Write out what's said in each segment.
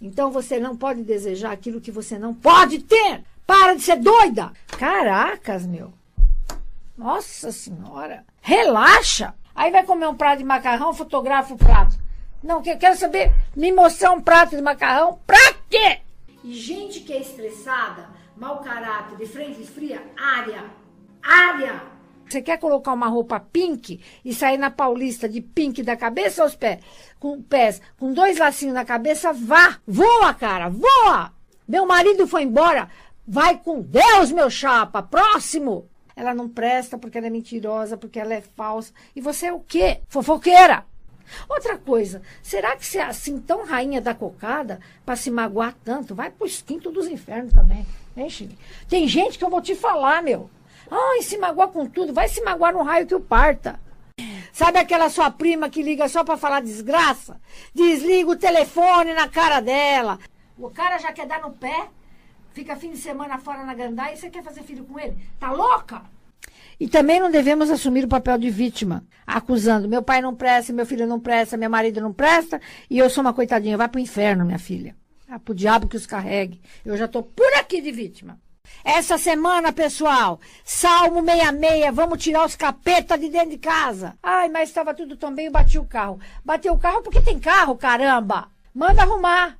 Então você não pode desejar aquilo que você não pode ter. Para de ser doida. Caracas, meu. Nossa senhora. Relaxa. Aí vai comer um prato de macarrão, fotografa o prato. Não, eu quero saber, me mostrar um prato de macarrão. Pra quê? E gente que é estressada, mau caráter, de frente fria, área. Área. Você quer colocar uma roupa pink e sair na Paulista de pink da cabeça aos pés? Com pés, com dois lacinhos na cabeça, vá! Voa, cara, voa! Meu marido foi embora. Vai com Deus, meu chapa. Próximo! Ela não presta porque ela é mentirosa, porque ela é falsa. E você é o quê? Fofoqueira! Outra coisa, será que você é assim tão rainha da cocada para se magoar tanto? Vai pro quinto dos infernos também. Hein, Tem gente que eu vou te falar, meu. Ai, se magoar com tudo, vai se magoar no raio que o parta. Sabe aquela sua prima que liga só para falar desgraça? Desliga o telefone na cara dela. O cara já quer dar no pé, fica fim de semana fora na gandaia e você quer fazer filho com ele? Tá louca? E também não devemos assumir o papel de vítima, acusando: meu pai não presta, meu filho não presta, meu marido não presta, e eu sou uma coitadinha. Vai pro inferno, minha filha. Ah, pro diabo que os carregue. Eu já tô por aqui de vítima. Essa semana, pessoal, Salmo 66, vamos tirar os capetas de dentro de casa. Ai, mas estava tudo tão bem, eu bati o carro. Bateu o carro porque tem carro, caramba. Manda arrumar.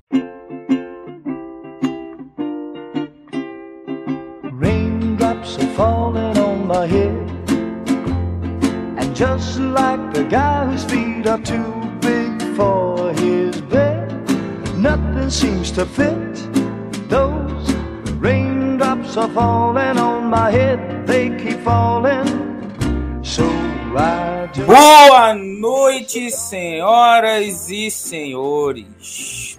Raindrops are falling on my head And just like the guy whose feet are too big for his bed Nothing seems to fit those raindrops raindrops are falling on my head, they keep falling. So I just... Boa noite, senhoras e senhores.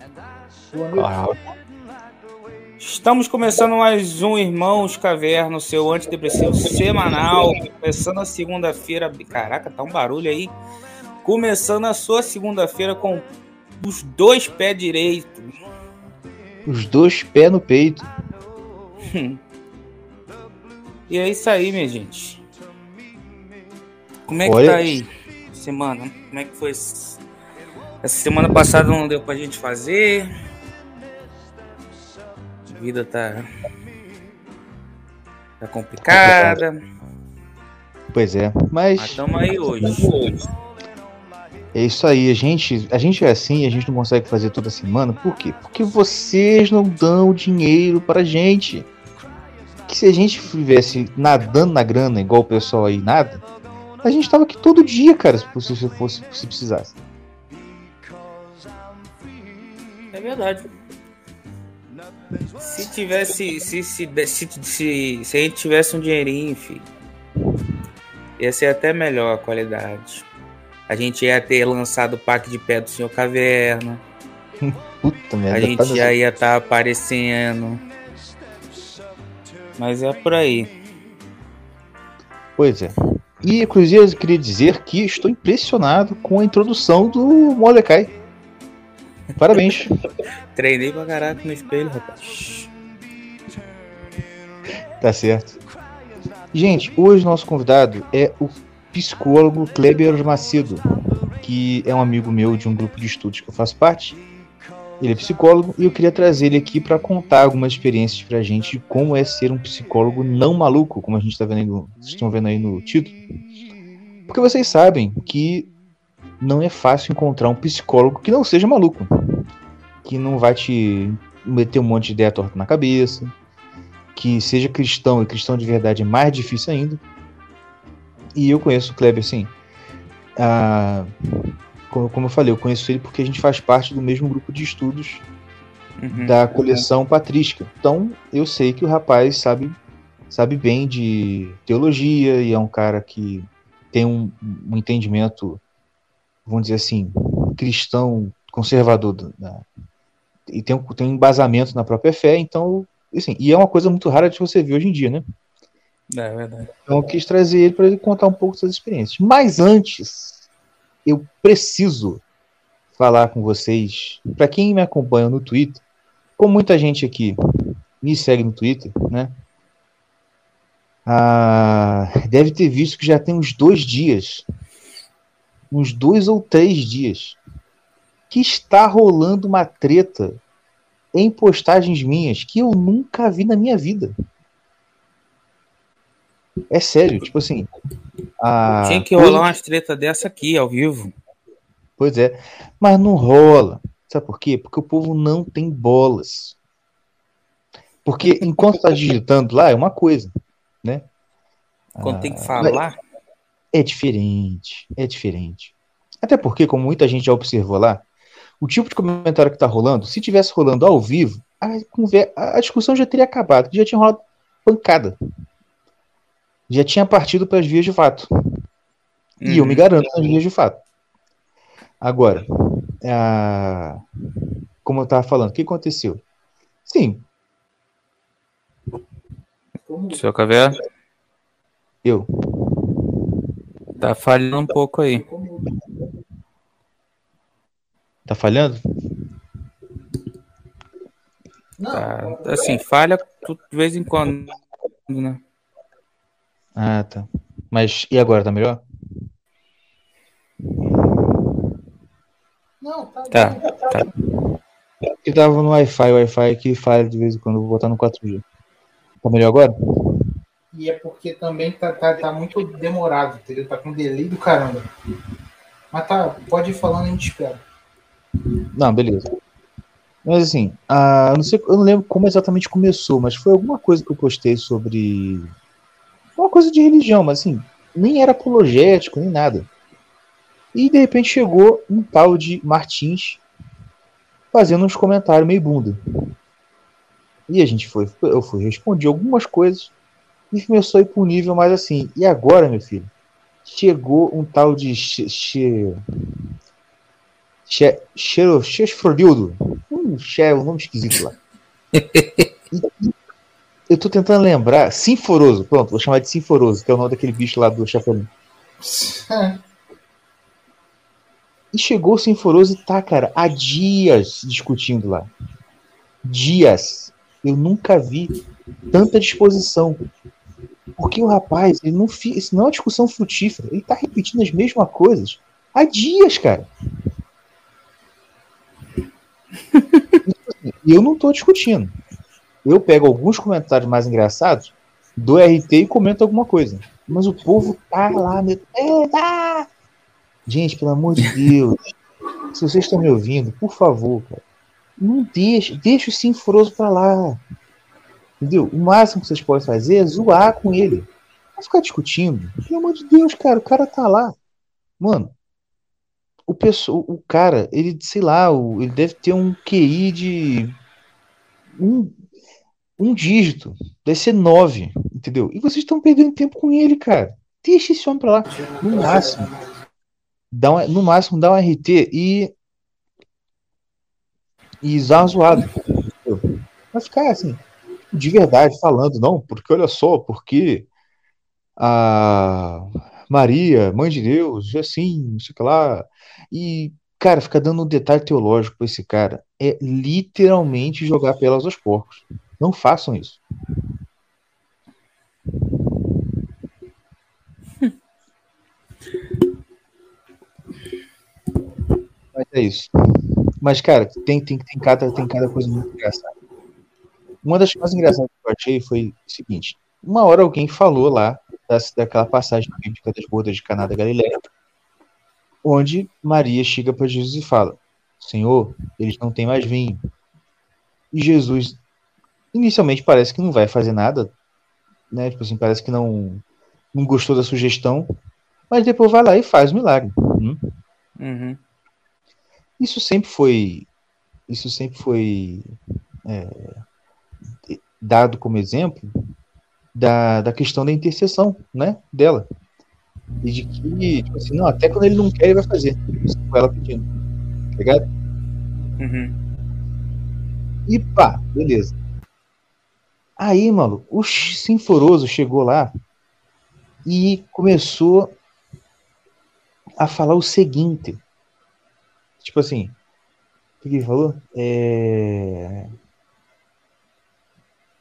Estamos começando mais um Irmãos Caverna, seu antidepressivo semanal. Começando a segunda-feira. Caraca, tá um barulho aí. Começando a sua segunda-feira com os dois pés direitos. Os dois pés no peito. E é isso aí, minha gente. Como é que Olha... tá aí semana? Como é que foi? Essa semana passada não deu pra gente fazer. A vida tá. Tá complicada. Pois é, mas. Estamos aí hoje. É isso aí, a gente, a gente é assim, a gente não consegue fazer toda semana. Por quê? Porque vocês não dão dinheiro pra gente que se a gente estivesse nadando na grana, igual o pessoal aí nada, a gente tava aqui todo dia, cara, se fosse se precisasse. É verdade. Se tivesse. Se, se, se, se, se a gente tivesse um dinheirinho, filho, ia ser até melhor a qualidade. A gente ia ter lançado o pack de pé do Senhor Caverna. Puta merda. A gente já ia estar tá aparecendo. Mas é por aí. Pois é. E inclusive eu queria dizer que estou impressionado com a introdução do Mordecai. Parabéns. Treinei pra caraca no espelho, rapaz. Tá certo. Gente, hoje nosso convidado é o psicólogo Kleber Macedo, que é um amigo meu de um grupo de estudos que eu faço parte ele é psicólogo e eu queria trazer ele aqui para contar algumas experiências para a gente de como é ser um psicólogo não maluco, como a gente está vendo, estão vendo aí no título. Porque vocês sabem que não é fácil encontrar um psicólogo que não seja maluco, que não vai te meter um monte de ideia torta na cabeça, que seja cristão e cristão de verdade é mais difícil ainda. E eu conheço o Kleber assim. Como, como eu falei, eu conheço ele porque a gente faz parte do mesmo grupo de estudos uhum, da coleção uhum. patrística. Então, eu sei que o rapaz sabe, sabe bem de teologia e é um cara que tem um, um entendimento, vamos dizer assim, cristão conservador da, e tem um, tem um embasamento na própria fé, então, assim, e é uma coisa muito rara de você ver hoje em dia, né? É verdade. Então eu quis trazer ele para ele contar um pouco dessas experiências. Mas antes, eu preciso falar com vocês. Para quem me acompanha no Twitter, como muita gente aqui me segue no Twitter, né? Ah, deve ter visto que já tem uns dois dias, uns dois ou três dias, que está rolando uma treta em postagens minhas que eu nunca vi na minha vida. É sério, tipo assim. A... Tinha que rolar umas treta dessa aqui, ao vivo. Pois é. Mas não rola. Sabe por quê? Porque o povo não tem bolas. Porque enquanto tá digitando lá é uma coisa, né? Quando ah, tem que falar. É diferente. É diferente. Até porque, como muita gente já observou lá, o tipo de comentário que tá rolando, se tivesse rolando ao vivo, a, a discussão já teria acabado, já tinha rolado pancada já tinha partido para as vias de fato. E uhum. eu me uhum. garanto nas vias de fato. Agora, a... como eu estava falando, o que aconteceu? Sim. Seu Caveira? Eu. Tá falhando um pouco aí. Tá falhando? Tá, assim, falha de vez em quando, né? Ah, tá. Mas e agora, tá melhor? Não, tá. Tá, tá. Eu tava no Wi-Fi, o Wi-Fi que falha de vez em quando, vou botar no 4G. Tá melhor agora? E é porque também tá, tá, tá muito demorado, entendeu? Tá com delay do caramba. Mas tá, pode ir falando, a gente espera. Não, beleza. Mas assim, ah, eu, não sei, eu não lembro como exatamente começou, mas foi alguma coisa que eu postei sobre uma coisa de religião, mas assim, nem era apologético, nem nada. E de repente chegou um tal de Martins fazendo uns comentários meio bunda. E a gente foi, eu fui, respondi algumas coisas e começou a ir para um nível mais assim. E agora, meu filho, chegou um tal de Chesfrodildo. Um, che, um nome esquisito lá. E, eu tô tentando lembrar. Sinforoso, pronto, vou chamar de Sinforoso, que é o nome daquele bicho lá do Chapolin. e chegou o Sinforoso e tá, cara, há dias discutindo lá. Dias. Eu nunca vi tanta disposição. Porque o rapaz, ele não fica. Isso não é uma discussão frutífera. Ele tá repetindo as mesmas coisas há dias, cara. E eu não tô discutindo eu pego alguns comentários mais engraçados do RT e comento alguma coisa. Mas o povo tá lá, meu. É, tá! Gente, pelo amor de Deus. se vocês estão me ouvindo, por favor, cara, não deixa, deixa o Sinforoso pra lá. Entendeu? O máximo que vocês podem fazer é zoar com ele. Não ficar discutindo. Pelo amor de Deus, cara, o cara tá lá. Mano, o, pessoa, o cara, ele, sei lá, ele deve ter um QI de um, um dígito, deve ser nove, entendeu? E vocês estão perdendo tempo com ele, cara. Deixa esse homem pra lá. No máximo, dá um, no máximo, dá um RT e. E zoada. Vai ficar assim, de verdade, falando, não, porque olha só, porque a Maria, mãe de Deus, assim, não sei o que lá. E, cara, fica dando um detalhe teológico pra esse cara. É literalmente jogar pelas aos porcos. Não façam isso. Mas é isso. Mas, cara, tem, tem, tem, cada, tem cada coisa muito engraçada. Uma das coisas engraçadas que eu achei foi o seguinte: uma hora alguém falou lá das, daquela passagem bíblica das bodas de Caná da Galileia, onde Maria chega para Jesus e fala: Senhor, eles não têm mais vinho. E Jesus inicialmente parece que não vai fazer nada, né? Tipo assim, parece que não, não gostou da sugestão, mas depois vai lá e faz o milagre. Hum? Uhum. Isso sempre foi, isso sempre foi é, dado como exemplo da, da questão da intercessão, né? Dela. E de que, tipo assim, não, até quando ele não quer, ele vai fazer. Com ela pedindo. Tá ligado? Uhum. E pá, beleza. Aí, mano, o Sinforoso chegou lá e começou a falar o seguinte. Tipo assim, o que ele falou? É...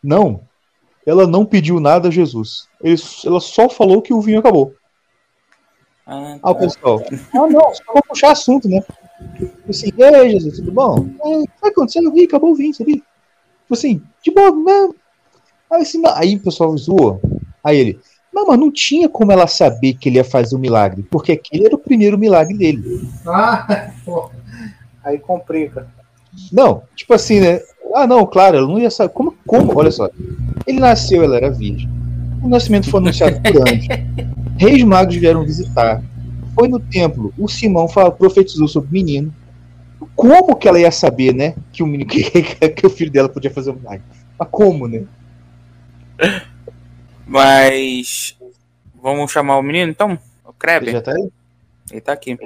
Não, ela não pediu nada a Jesus. Ele, ela só falou que o vinho acabou. Ah, Ah, o tá. pessoal. Ah, não, só vou puxar assunto, né? Tipo assim, e aí, Jesus, tudo bom? É, o que aconteceu? Eu vi, acabou o vinho, sabia? Tipo assim, de boa, né? Aí, assim, aí o pessoal zoou. Aí ele, não, mas não tinha como ela saber que ele ia fazer o milagre, porque aquele era o primeiro milagre dele. Ah, pô. Aí complica. Não, tipo assim, né? Ah, não, claro, ela não ia saber. Como, como? Olha só. Ele nasceu, ela era virgem. O nascimento foi anunciado por anjos. Reis magos vieram visitar. Foi no templo. O Simão falou, profetizou sobre o menino. Como que ela ia saber, né? Que o menino que, que o filho dela podia fazer o milagre? Mas como, né? Mas. Vamos chamar o menino então? O Ele Kreber? já tá aí? Ele tá aqui.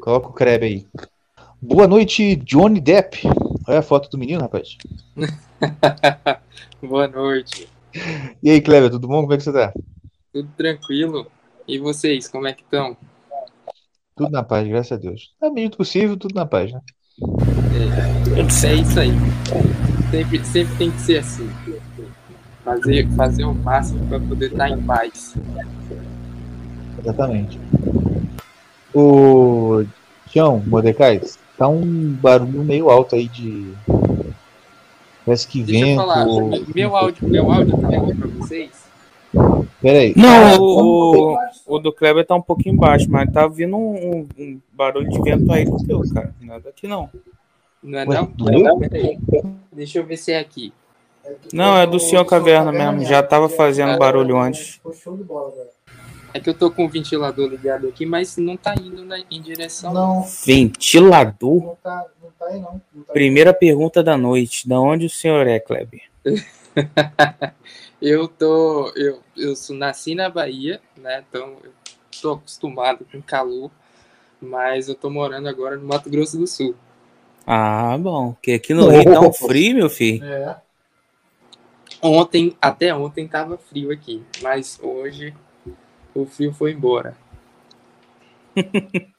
Coloca o Kreb aí. Boa noite, Johnny Depp. Olha a foto do menino, rapaz. Boa noite. E aí, Kleber, tudo bom? Como é que você tá? Tudo tranquilo? E vocês, como é que estão? Tudo na paz, graças a Deus. Na medida do possível, tudo na paz, né? É isso aí. Sempre, sempre tem que ser assim. Fazer, fazer o máximo para poder estar em paz. Exatamente. O Tião, Mordecai, tá um barulho meio alto aí de. Parece que Deixa eu vento. falar, ou- meu áudio, meu áudio tá bom para vocês? Pera aí. Não, o, o, o do Kleber tá um pouquinho baixo, mas tá vindo um, um- um barulho de vento aí do teu, cara. Nada aqui não. Não é Ué, não? meu? Peraí. Deixa eu ver se é aqui. Não, é do Senhor Caverna mesmo. Já tava fazendo barulho antes. É que eu tô com o ventilador ligado aqui, mas não tá indo na, em direção. Não, Ventilador? não tá, não tá aí não. não tá aí. Primeira pergunta da noite. Da onde o senhor é, Kleber? Eu tô. Eu, eu sou, nasci na Bahia, né? Então eu tô acostumado com calor, mas eu tô morando agora no Mato Grosso do Sul. Ah, bom. Porque aqui no Rio tá um frio, meu filho. É. Ontem, até ontem tava frio aqui, mas hoje o frio foi embora.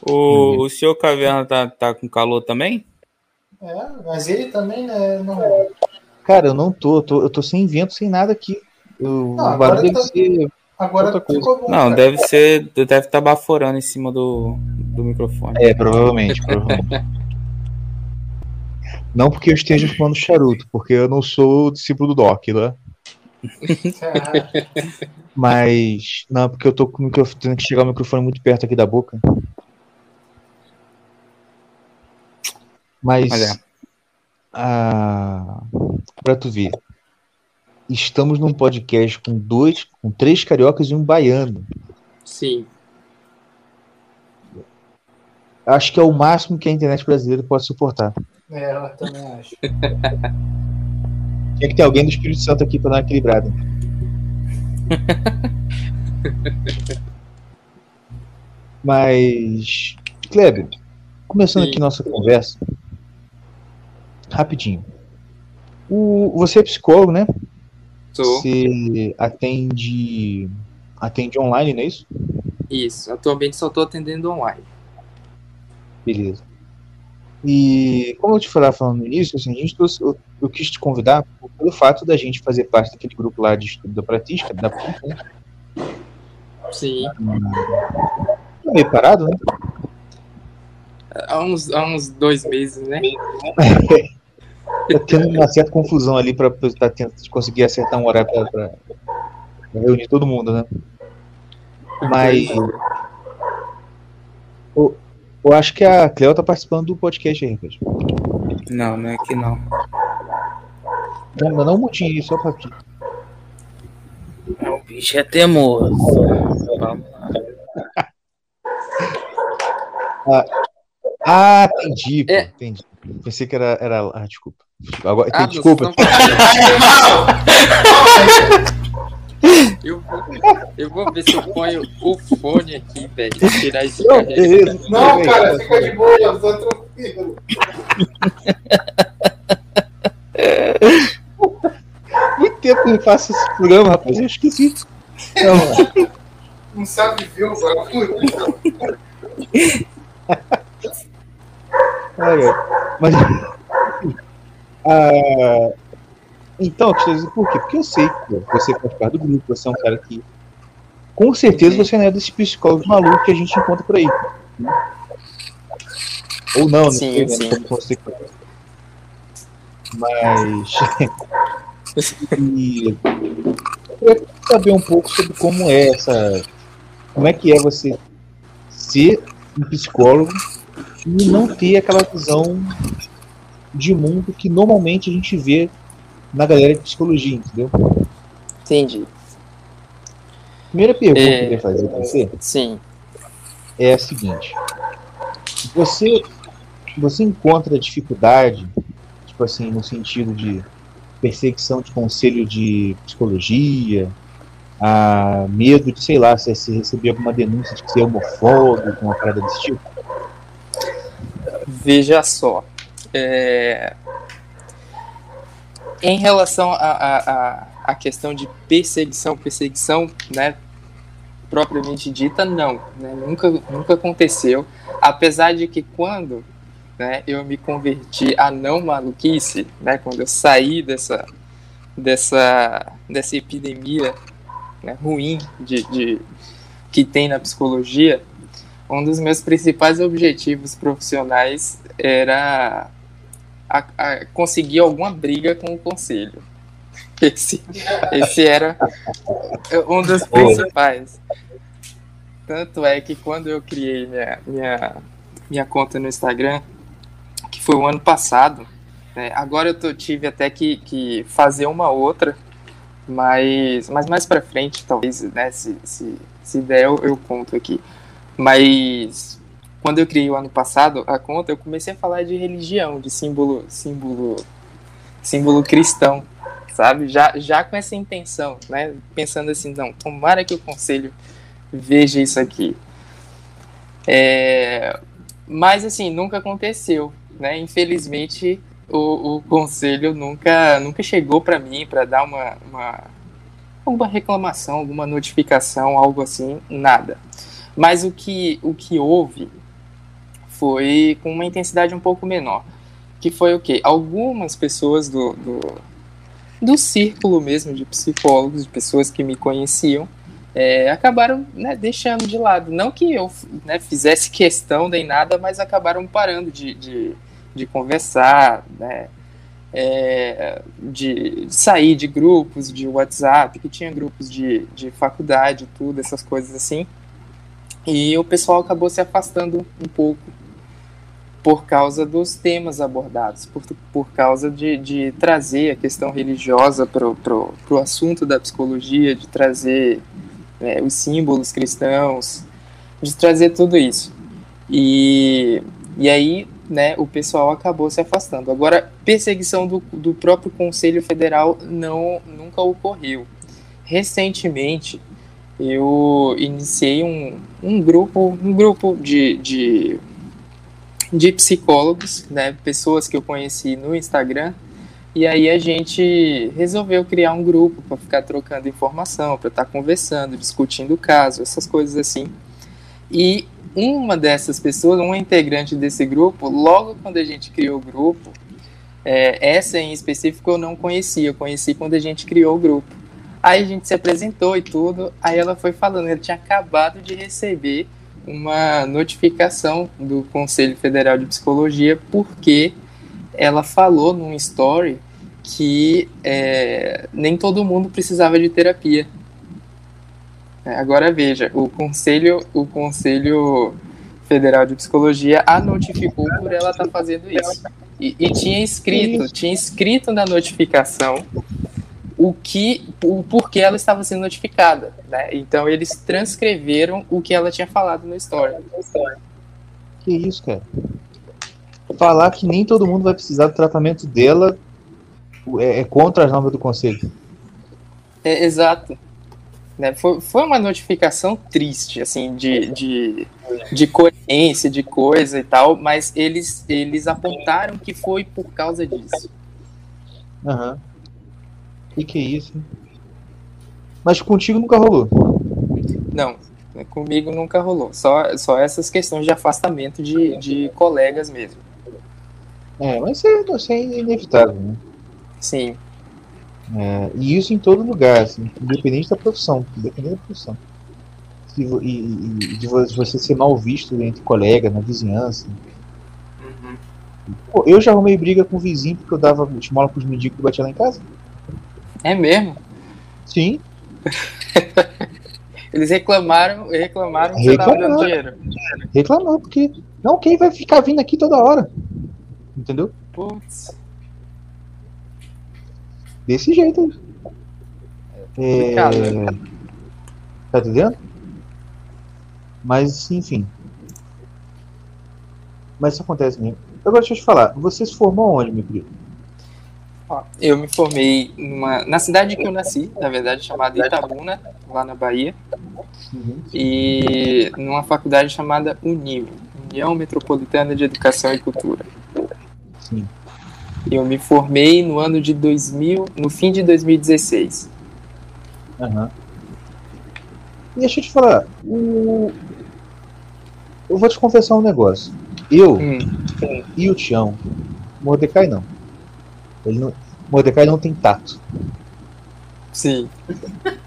O, o senhor Caverna tá, tá com calor também? É, mas ele também, né? Não, Cara, eu não tô, eu tô, eu tô sem vento, sem nada aqui. Eu, Não, o barulho deve tá- ser. agora ficou bom. Não, cara. deve ser. Deve estar baforando em cima do, do microfone. É, provavelmente, provavelmente. Não porque eu esteja fumando charuto, porque eu não sou discípulo do Doc, né? Mas. Não, porque eu tô com o microfone, tendo que chegar o microfone muito perto aqui da boca. Mas. É. Ah, pra tu ver. Estamos num podcast com dois, com três cariocas e um baiano. Sim. Acho que é o máximo que a internet brasileira pode suportar. É, eu também acho. Tinha que ter alguém do Espírito Santo aqui pra dar uma equilibrada. Mas, Kleber, começando Sim. aqui nossa conversa, rapidinho. O, você é psicólogo, né? Sou. Você atende, atende online, não é isso? Isso. Atualmente só tô atendendo online. Beleza. E como eu te falava falando no início, assim, a gente trouxe- eu, eu quis te convidar pelo fato da gente fazer parte daquele grupo lá de estudo da prática, da PUC, né? Sim. Tá meio parado, né? Há uns, há uns dois meses, né? Tá tendo uma certa confusão ali pra tá conseguir acertar um horário pra reunir todo mundo, né? Mas eu, eu acho que a Cleo tá participando do podcast aí, rapaz. Não, não é aqui não. Não, mas não um montinho aí, só pra aqui. O bicho é teimoso. Vamos lá. Ah, entendi, pô, É. entendi. Pensei que era. era ah, desculpa. Agora, Ah, desculpa. estão falando. Eu vou, eu vou ver se eu ponho o fone aqui, velho. Tirar esse Não, beleza. Não, cara, fica de boa, tô tranquilo. Muito tempo que eu não faço esse programa, rapaz. Eu esqueci. Não, Não sabe ver o bagulho. ai, ai. Mas. ah, então, eu queria dizer por quê? Porque eu sei que você faz parte do grupo, você é um cara que com certeza você não é desse psicólogo maluco que a gente encontra por aí. Né? Ou não, sim, não sei, né? Mas. e... Eu queria saber um pouco sobre como é essa. Como é que é você ser um psicólogo e não ter aquela visão de mundo que normalmente a gente vê na galera de psicologia, entendeu? Entendi. Primeira pergunta é... que eu queria fazer para você Sim. é a seguinte: você, você encontra dificuldade, tipo assim, no sentido de perseguição de conselho de psicologia, a medo de, sei lá, se, se receber alguma denúncia de ser homofóbico, uma parada desse tipo? Veja só. É... Em relação à a, a, questão de perseguição, perseguição, né, propriamente dita, não, né, nunca, nunca aconteceu. Apesar de que quando né, eu me converti a não maluquice, né, quando eu saí dessa, dessa, dessa epidemia né, ruim de, de, que tem na psicologia, um dos meus principais objetivos profissionais era a, a conseguir alguma briga com o conselho. Esse, esse era um dos principais. Tanto é que quando eu criei minha, minha, minha conta no Instagram, que foi o ano passado, né, agora eu tô, tive até que, que fazer uma outra, mas, mas mais para frente, talvez, né, se, se, se der, eu, eu conto aqui. Mas quando eu criei o ano passado a conta, eu comecei a falar de religião, de símbolo, símbolo, símbolo cristão, sabe? Já, já com essa intenção, né? Pensando assim, não, tomara que o conselho veja isso aqui. É, mas assim, nunca aconteceu, né? Infelizmente, o, o conselho nunca, nunca chegou para mim para dar uma, uma alguma reclamação, alguma notificação, algo assim, nada. Mas o que, o que houve foi com uma intensidade um pouco menor. Que foi o quê? Algumas pessoas do, do, do círculo mesmo de psicólogos, de pessoas que me conheciam, é, acabaram né, deixando de lado. Não que eu né, fizesse questão nem nada, mas acabaram parando de, de, de conversar, né, é, de sair de grupos de WhatsApp, que tinha grupos de, de faculdade, tudo, essas coisas assim. E o pessoal acabou se afastando um pouco por causa dos temas abordados, por, por causa de, de trazer a questão religiosa para o assunto da psicologia, de trazer é, os símbolos cristãos, de trazer tudo isso. E, e aí né, o pessoal acabou se afastando. Agora, perseguição do, do próprio Conselho Federal não nunca ocorreu. Recentemente, eu iniciei um, um grupo, um grupo de, de, de psicólogos, né, pessoas que eu conheci no Instagram, e aí a gente resolveu criar um grupo para ficar trocando informação, para estar tá conversando, discutindo o caso, essas coisas assim. E uma dessas pessoas, uma integrante desse grupo, logo quando a gente criou o grupo, é, essa em específico eu não conhecia, eu conheci quando a gente criou o grupo. Aí a gente se apresentou e tudo. Aí ela foi falando, ela tinha acabado de receber uma notificação do Conselho Federal de Psicologia porque ela falou num story que é, nem todo mundo precisava de terapia. É, agora veja, o Conselho, o Conselho Federal de Psicologia a notificou por ela estar tá fazendo isso. E, e tinha escrito, tinha escrito na notificação o que, o porquê ela estava sendo notificada, né? Então eles transcreveram o que ela tinha falado no story. Que isso, cara? Falar que nem todo mundo vai precisar do tratamento dela é, é contra as normas do conselho. É, exato. Né? Foi, foi uma notificação triste, assim, de, de, de coerência, de coisa e tal, mas eles, eles apontaram que foi por causa disso. Aham. Uhum. Que que é isso? Mas contigo nunca rolou? Não, comigo nunca rolou. Só, só essas questões de afastamento de, de colegas mesmo. É, mas isso é, isso é inevitável, né? Sim. É, e isso em todo lugar, assim, independente da profissão. Independente da profissão. e, e, e de você ser mal visto entre colegas, na vizinhança. Uhum. Pô, eu já arrumei briga com o vizinho porque eu dava esmola pros mendigos que batia lá em casa. É mesmo? Sim. Eles reclamaram, reclamaram que você tava Reclamaram. dando dinheiro. Reclamou, porque. Não, quem vai ficar vindo aqui toda hora? Entendeu? Putz. Desse jeito. É... complicado, né? Tá entendendo? Mas, enfim. Mas isso acontece mesmo. Agora deixa eu te falar, você se formou onde, meu querido? Ó, eu me formei numa, na cidade que eu nasci, na verdade, chamada Itabuna, lá na Bahia, e numa faculdade chamada UNIM, União Metropolitana de Educação e Cultura. Sim. Eu me formei no ano de 2000, no fim de 2016. Aham. E deixa eu te falar, o... eu vou te confessar um negócio. Eu Hum, e o Tião, Mordecai não. Ele não. Mordecai não tem tato. sim,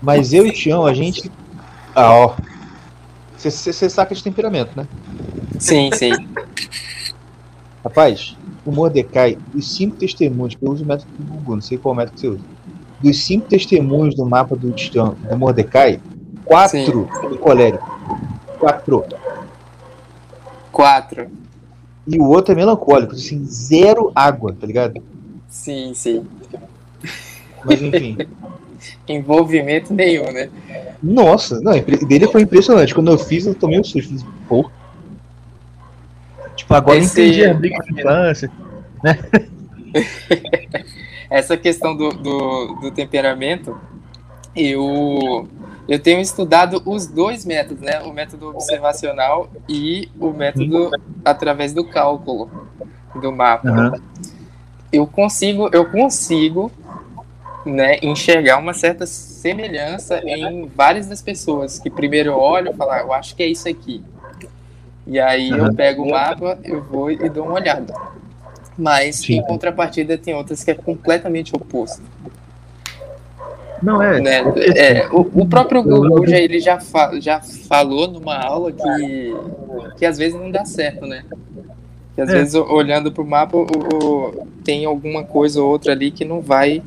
Mas eu e o Tião, a gente. Ah, ó. Você saca de temperamento, né? sim, sim. Rapaz, o Mordecai, os cinco testemunhos, que eu uso o método do Google, não sei qual método você usa. Dos cinco testemunhos do mapa do, Tião- do Mordecai, quatro é colérico. Quatro. Quatro. E o outro é melancólico, assim, zero água, tá ligado? Sim, sim. Mas enfim. Envolvimento nenhum, né? Nossa, não, dele foi impressionante. Quando eu fiz, eu tomei um susto. Pô. Tipo, agora Esse- entendi a briga de infância. Essa questão do, do, do temperamento, eu, eu tenho estudado os dois métodos, né? O método observacional e o método através do cálculo do mapa. Aham. Eu consigo, eu consigo né, enxergar uma certa semelhança em várias das pessoas que primeiro eu olho e falo, ah, eu acho que é isso aqui. E aí eu Aham. pego o mapa, eu vou e dou uma olhada. Mas Sim. em contrapartida tem outras que é completamente oposto. Não, é. Né? É, o, o próprio Google já, ele já, fa- já falou numa aula que, que às vezes não dá certo, né? Que às É. vezes o- olhando pro mapa o- o- tem alguma coisa ou outra ali que não vai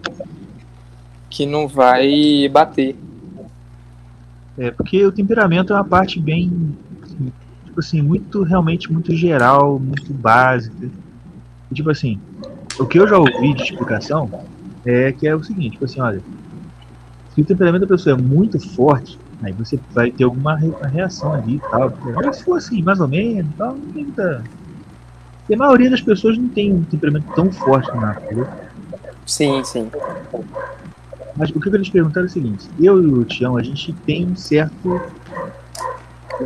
que não vai bater. É, porque o temperamento é uma parte bem. Tipo assim, muito, realmente muito geral, muito básica. E, tipo assim, o que eu já ouvi de explicação é que é o seguinte, tipo assim, olha, se o temperamento da pessoa é muito forte, aí você vai ter alguma re- uma reação ali e tal. Mas se for assim, mais ou menos, tal, não tem muita. E a maioria das pessoas não tem um temperamento tão forte mapa, entendeu? Sim, sim. Mas o que eu queria te perguntar é o seguinte: eu e o Tião, a gente tem um certo.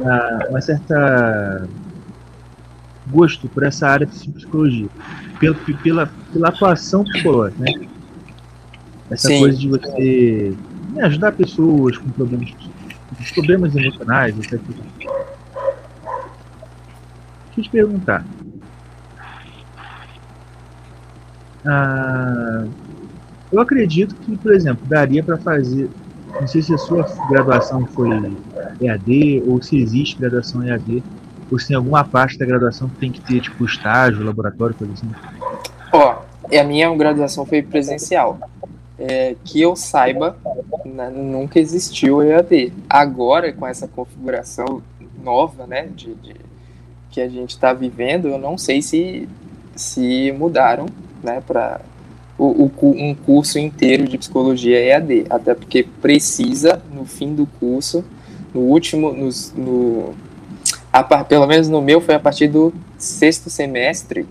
ah, uma certa. gosto por essa área de psicologia. Pela, pela, pela atuação psicológica, né? Essa Sim. coisa de você né, ajudar pessoas com problemas, problemas emocionais, etc. Deixa eu te perguntar. Ah, eu acredito que, por exemplo, daria para fazer. Não sei se a sua graduação foi EAD ou se existe graduação EAD, ou se tem alguma parte da graduação que tem que ter, tipo, estágio, laboratório, coisa assim. Ó, a minha graduação foi presencial. É, que eu saiba, né, nunca existiu EAD. Agora, com essa configuração nova, né, de, de- que a gente está vivendo, eu não sei se, se mudaram, né, para o, o um curso inteiro de psicologia EAD. Até porque precisa, no fim do curso, no último, nos- no, a pelo menos no meu, foi a partir do sexto semestre,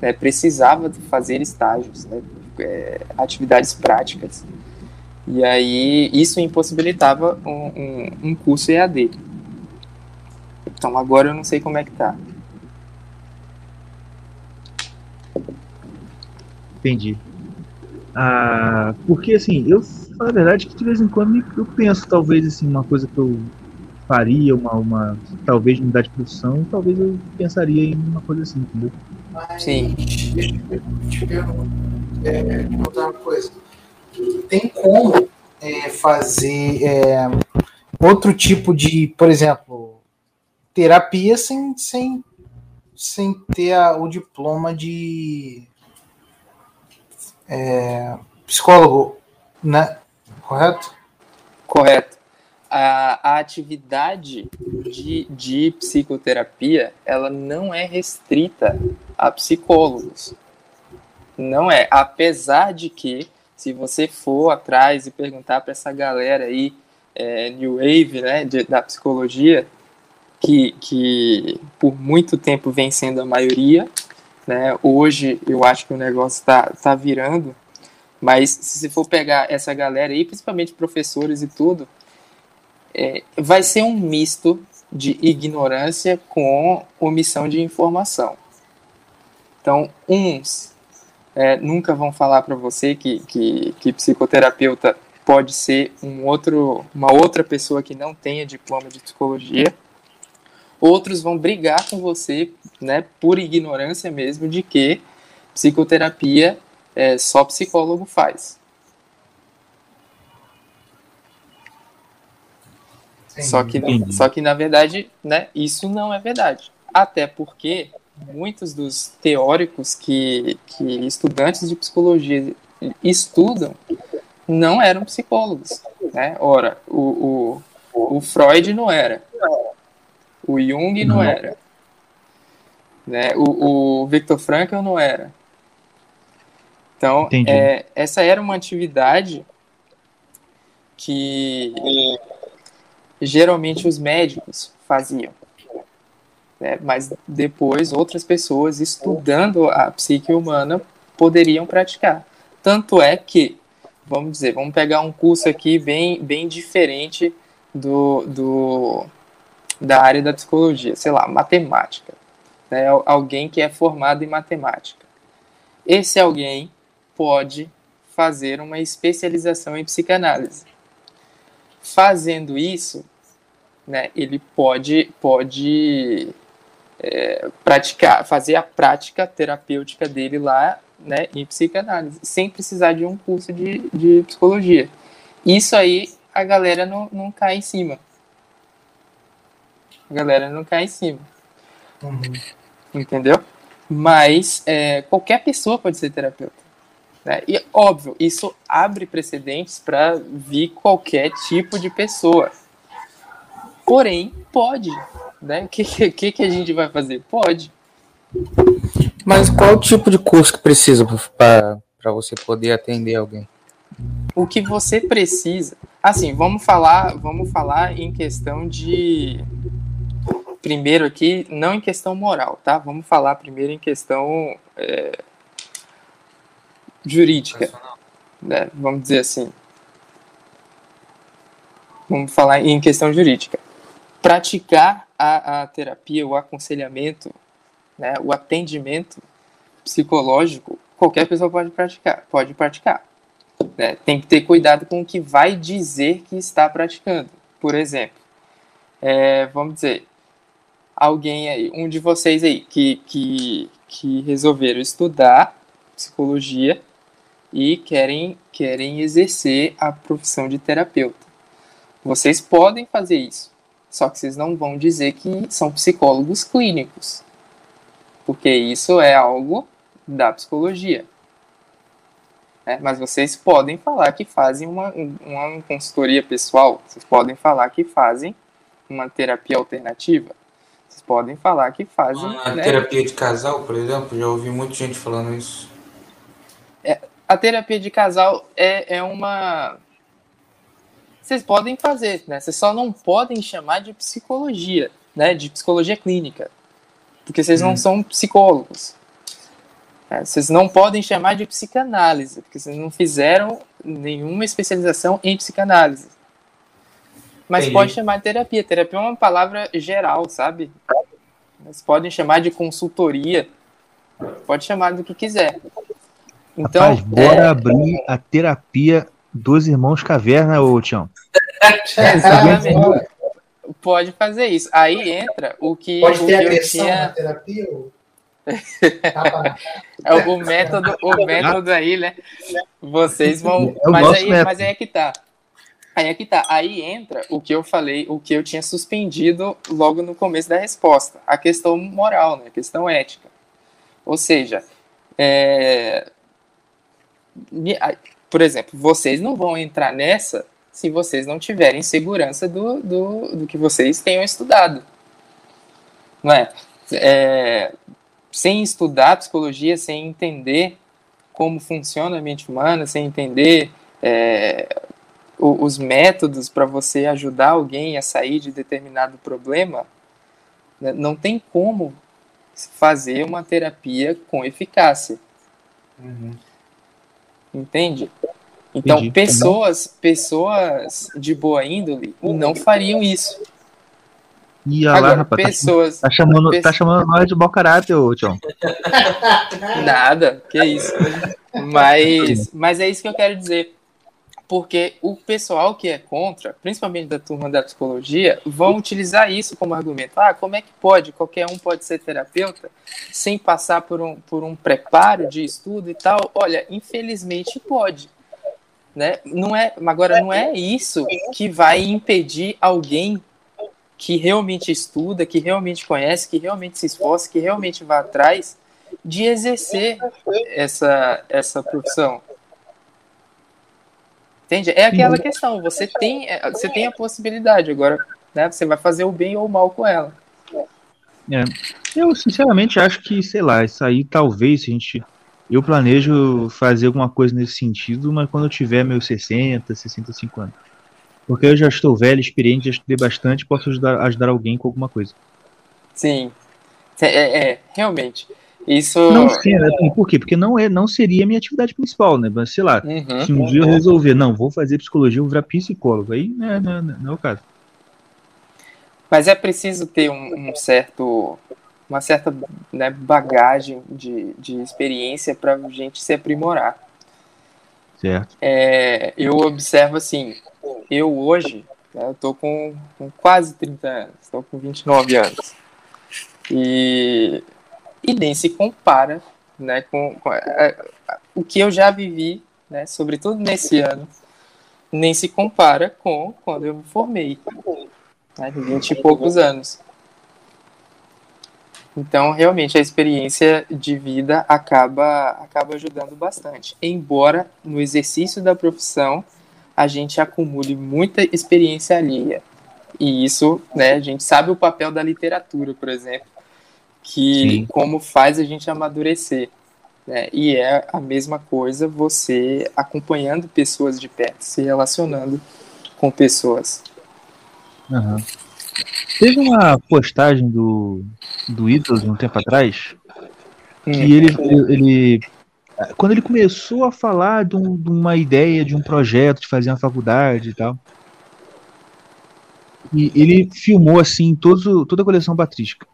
né, precisava fazer estágios, né, é, atividades práticas. E aí isso impossibilitava um, um, um curso EAD. Então agora eu não sei como é que tá. Entendi. Ah, porque assim, eu falo a verdade que de vez em quando eu penso, talvez assim, uma coisa que eu faria, uma, uma talvez mudar de profissão, talvez eu pensaria em uma coisa assim, entendeu? Mas, Sim. Deixa eu deixa eu é, perguntar uma coisa. Tem como é, fazer é, outro tipo de, por exemplo, terapia sem, sem, sem ter a, o diploma de é, psicólogo, né? Correto? Correto. A, a atividade de, de psicoterapia, ela não é restrita a psicólogos. Não é. Apesar de que, se você for atrás e perguntar para essa galera aí, é, New Wave, né, de, da psicologia, que, que por muito tempo vem sendo a maioria, né, hoje eu acho que o negócio está tá virando, mas se for pegar essa galera aí, principalmente professores e tudo, é, vai ser um misto de ignorância com omissão de informação. Então, uns é, nunca vão falar para você que, que, que psicoterapeuta pode ser um outro, uma outra pessoa que não tenha diploma de psicologia. Outros vão brigar com você, né, por ignorância mesmo, de que psicoterapia é, só psicólogo faz. Só que, só que, na verdade, né, isso não é verdade. Até porque muitos dos teóricos que, que estudantes de psicologia estudam não eram psicólogos. Né? Ora, o, o, o Freud não era. O Jung não, era. Né? O, o Viktor Frankl não era. Então, é, essa era uma atividade que geralmente os médicos faziam. Né? Mas depois outras pessoas estudando a psique humana poderiam praticar. Tanto é que, vamos dizer, vamos pegar um curso aqui bem, bem diferente do, do da área da psicologia, sei lá, matemática. Né? Alguém que é formado em matemática. Esse alguém pode fazer uma especialização em psicanálise. Fazendo isso, né, ele pode, pode é, praticar, fazer a prática terapêutica dele lá né, em psicanálise, sem precisar de um curso de, de psicologia. Isso aí a galera não, não cai em cima. A galera não cai em cima. Uhum. Entendeu? Mas é, qualquer pessoa pode ser terapeuta. Né? E, óbvio, isso abre precedentes para vir qualquer tipo de pessoa. Porém, pode. Né? O que, que, que a gente vai fazer? Pode. Mas qual tipo de curso que precisa para você poder atender alguém? O que você precisa. Assim, vamos falar, vamos falar em questão de primeiro aqui, não em questão moral, tá? Vamos falar primeiro em questão é, jurídica, né? vamos dizer assim. Vamos falar em questão jurídica. Praticar a, a terapia, o aconselhamento, né, o atendimento psicológico, qualquer pessoa pode praticar, pode praticar. Né? Tem que ter cuidado com o que vai dizer que está praticando. Por exemplo, é, vamos dizer, alguém aí, um de vocês aí, que, que, que resolveram estudar psicologia e querem, querem exercer a profissão de terapeuta. Vocês podem fazer isso, só que vocês não vão dizer que são psicólogos clínicos, porque isso é algo da psicologia. É, mas vocês podem falar que fazem uma, uma consultoria pessoal, vocês podem falar que fazem uma terapia alternativa, vocês podem falar que fazem. Uma né? terapia de casal, por exemplo, já ouvi muita gente falando isso. É, a terapia de casal é, é uma. Vocês podem fazer, né? Vocês só não podem chamar de psicologia, né? De psicologia clínica. Porque vocês hum. não são psicólogos. É, vocês não podem chamar de psicanálise, porque vocês não fizeram nenhuma especialização em psicanálise. Mas Entendi. pode chamar de terapia. Terapia é uma palavra geral, sabe? Vocês podem chamar de consultoria. Pode chamar do que quiser. Então, Rapaz, bora é... abrir a terapia dos irmãos Caverna, ô Tião. Exatamente. Pode fazer isso. Aí entra o que. Pode ter agressão tinha... na terapia? Ou... é o método, o método aí, né? Vocês vão. É mas aí, mas aí é que tá. Aí é que tá. Aí entra o que eu falei, o que eu tinha suspendido logo no começo da resposta. A questão moral, né? A questão ética. Ou seja, é... por exemplo, vocês não vão entrar nessa se vocês não tiverem segurança do, do, do que vocês tenham estudado. Não é? é? Sem estudar psicologia, sem entender como funciona a mente humana, sem entender é, os métodos para você ajudar alguém a sair de determinado problema, né, não tem como fazer uma terapia com eficácia. Uhum. Entende? Então, Entendi. pessoas, pessoas de boa índole não fariam isso. E olha lá, rapaz, tá pessoas, tá, chamando, pessoas... tá chamando nós de mau caráter, ô Tião. Nada, que isso. Mas, mas é isso que eu quero dizer porque o pessoal que é contra, principalmente da turma da psicologia, vão utilizar isso como argumento. Ah, como é que pode? Qualquer um pode ser terapeuta sem passar por um, por um preparo de estudo e tal? Olha, infelizmente pode. Né? Não é, agora, não é isso que vai impedir alguém que realmente estuda, que realmente conhece, que realmente se esforça, que realmente vá atrás de exercer essa, essa profissão. Entende? É aquela questão, você tem, é, você tem a possibilidade, agora né, você vai fazer o bem ou o mal com ela. É, eu sinceramente acho que, sei lá, isso aí talvez a gente. Eu planejo fazer alguma coisa nesse sentido, mas quando eu tiver meus 60, 65 anos. Porque eu já estou velho, experiente, já estudei bastante, posso ajudar, ajudar alguém com alguma coisa. Sim. É, é, é realmente. Isso. Não sei, né? Assim, por quê? Porque não, é, não seria a minha atividade principal, né? Mas, sei lá, uhum. se um dia eu resolver, não, vou fazer psicologia, vou virar psicólogo, aí né, não, não, não é o caso. Mas é preciso ter um, um certo. Uma certa né, bagagem de, de experiência para a gente se aprimorar. Certo. É, eu observo assim, eu hoje, né, eu tô com, com quase 30 anos, estou com 29 anos. E e nem se compara né, com, com é, o que eu já vivi, né, sobretudo nesse ano, nem se compara com quando eu me formei, né, 20 e poucos anos. Então, realmente, a experiência de vida acaba, acaba ajudando bastante. Embora no exercício da profissão a gente acumule muita experiência alheia. E isso, né, a gente sabe o papel da literatura, por exemplo, que Sim. como faz a gente amadurecer. Né? E é a mesma coisa você acompanhando pessoas de perto, se relacionando com pessoas. Uhum. Teve uma postagem do, do Ídolos um tempo atrás que hum. ele, ele quando ele começou a falar de, um, de, uma ideia, de um projeto, de fazer uma faculdade e tal, e ele filmou assim toda a coleção patrística.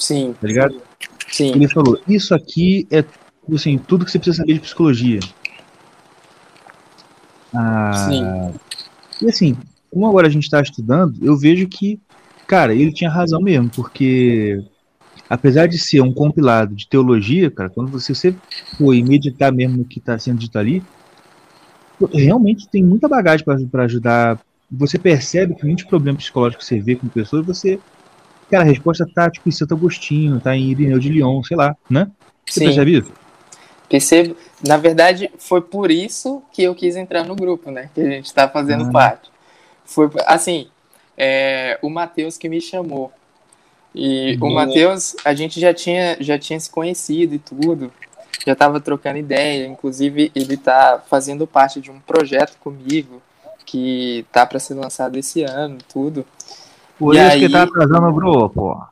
Sim. Tá ligado? Sim. Ele falou: Isso aqui é assim, tudo que você precisa saber de psicologia. Ah, Sim. E assim, como agora a gente está estudando, eu vejo que, cara, ele tinha razão mesmo, porque apesar de ser um compilado de teologia, cara, quando você, você for meditar mesmo no que está sendo dito ali, realmente tem muita bagagem para ajudar. Você percebe que muitos problemas psicológicos que você vê com pessoas, você Cara, a resposta tá tipo em Santo Agostinho, tá em Irineu de Lyon, sei lá, né? Você Sim. percebe isso? Percebo. Na verdade, foi por isso que eu quis entrar no grupo, né? Que a gente tá fazendo ah. parte. Foi assim, é, o Matheus que me chamou. E Boa. o Matheus, a gente já tinha, já tinha se conhecido e tudo. Já tava trocando ideia. Inclusive, ele tá fazendo parte de um projeto comigo que tá para ser lançado esse ano, tudo. Por e isso aí, que tá atrasando o grupo, pô.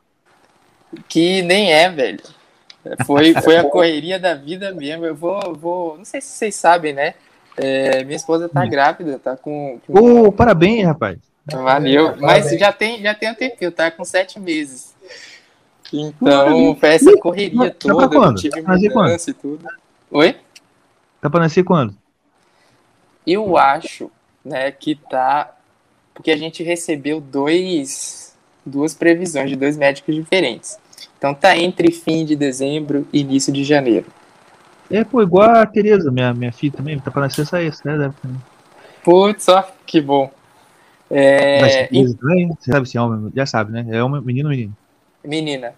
Que nem é, velho. Foi, foi a correria da vida mesmo. Eu vou, vou. Não sei se vocês sabem, né? É, minha esposa tá hum. grávida, tá com. com... Oh, parabéns, rapaz. Valeu. Mas já tem, já tem um tempinho, tá com sete meses. Então, foi essa correria toda. Tá quando? Tive tá mudança e tudo. Oi? Tá pra nascer quando? Eu acho, né, que tá porque a gente recebeu dois, duas previsões de dois médicos diferentes. Então tá entre fim de dezembro e início de janeiro. É, pô, igual a Tereza, minha, minha filha também, tá para nascer essa esse, né? Putz, ó, que bom. É, ser Tereza também? Você sabe se é homem? Já sabe, né? É homem, menino ou menino? Menina,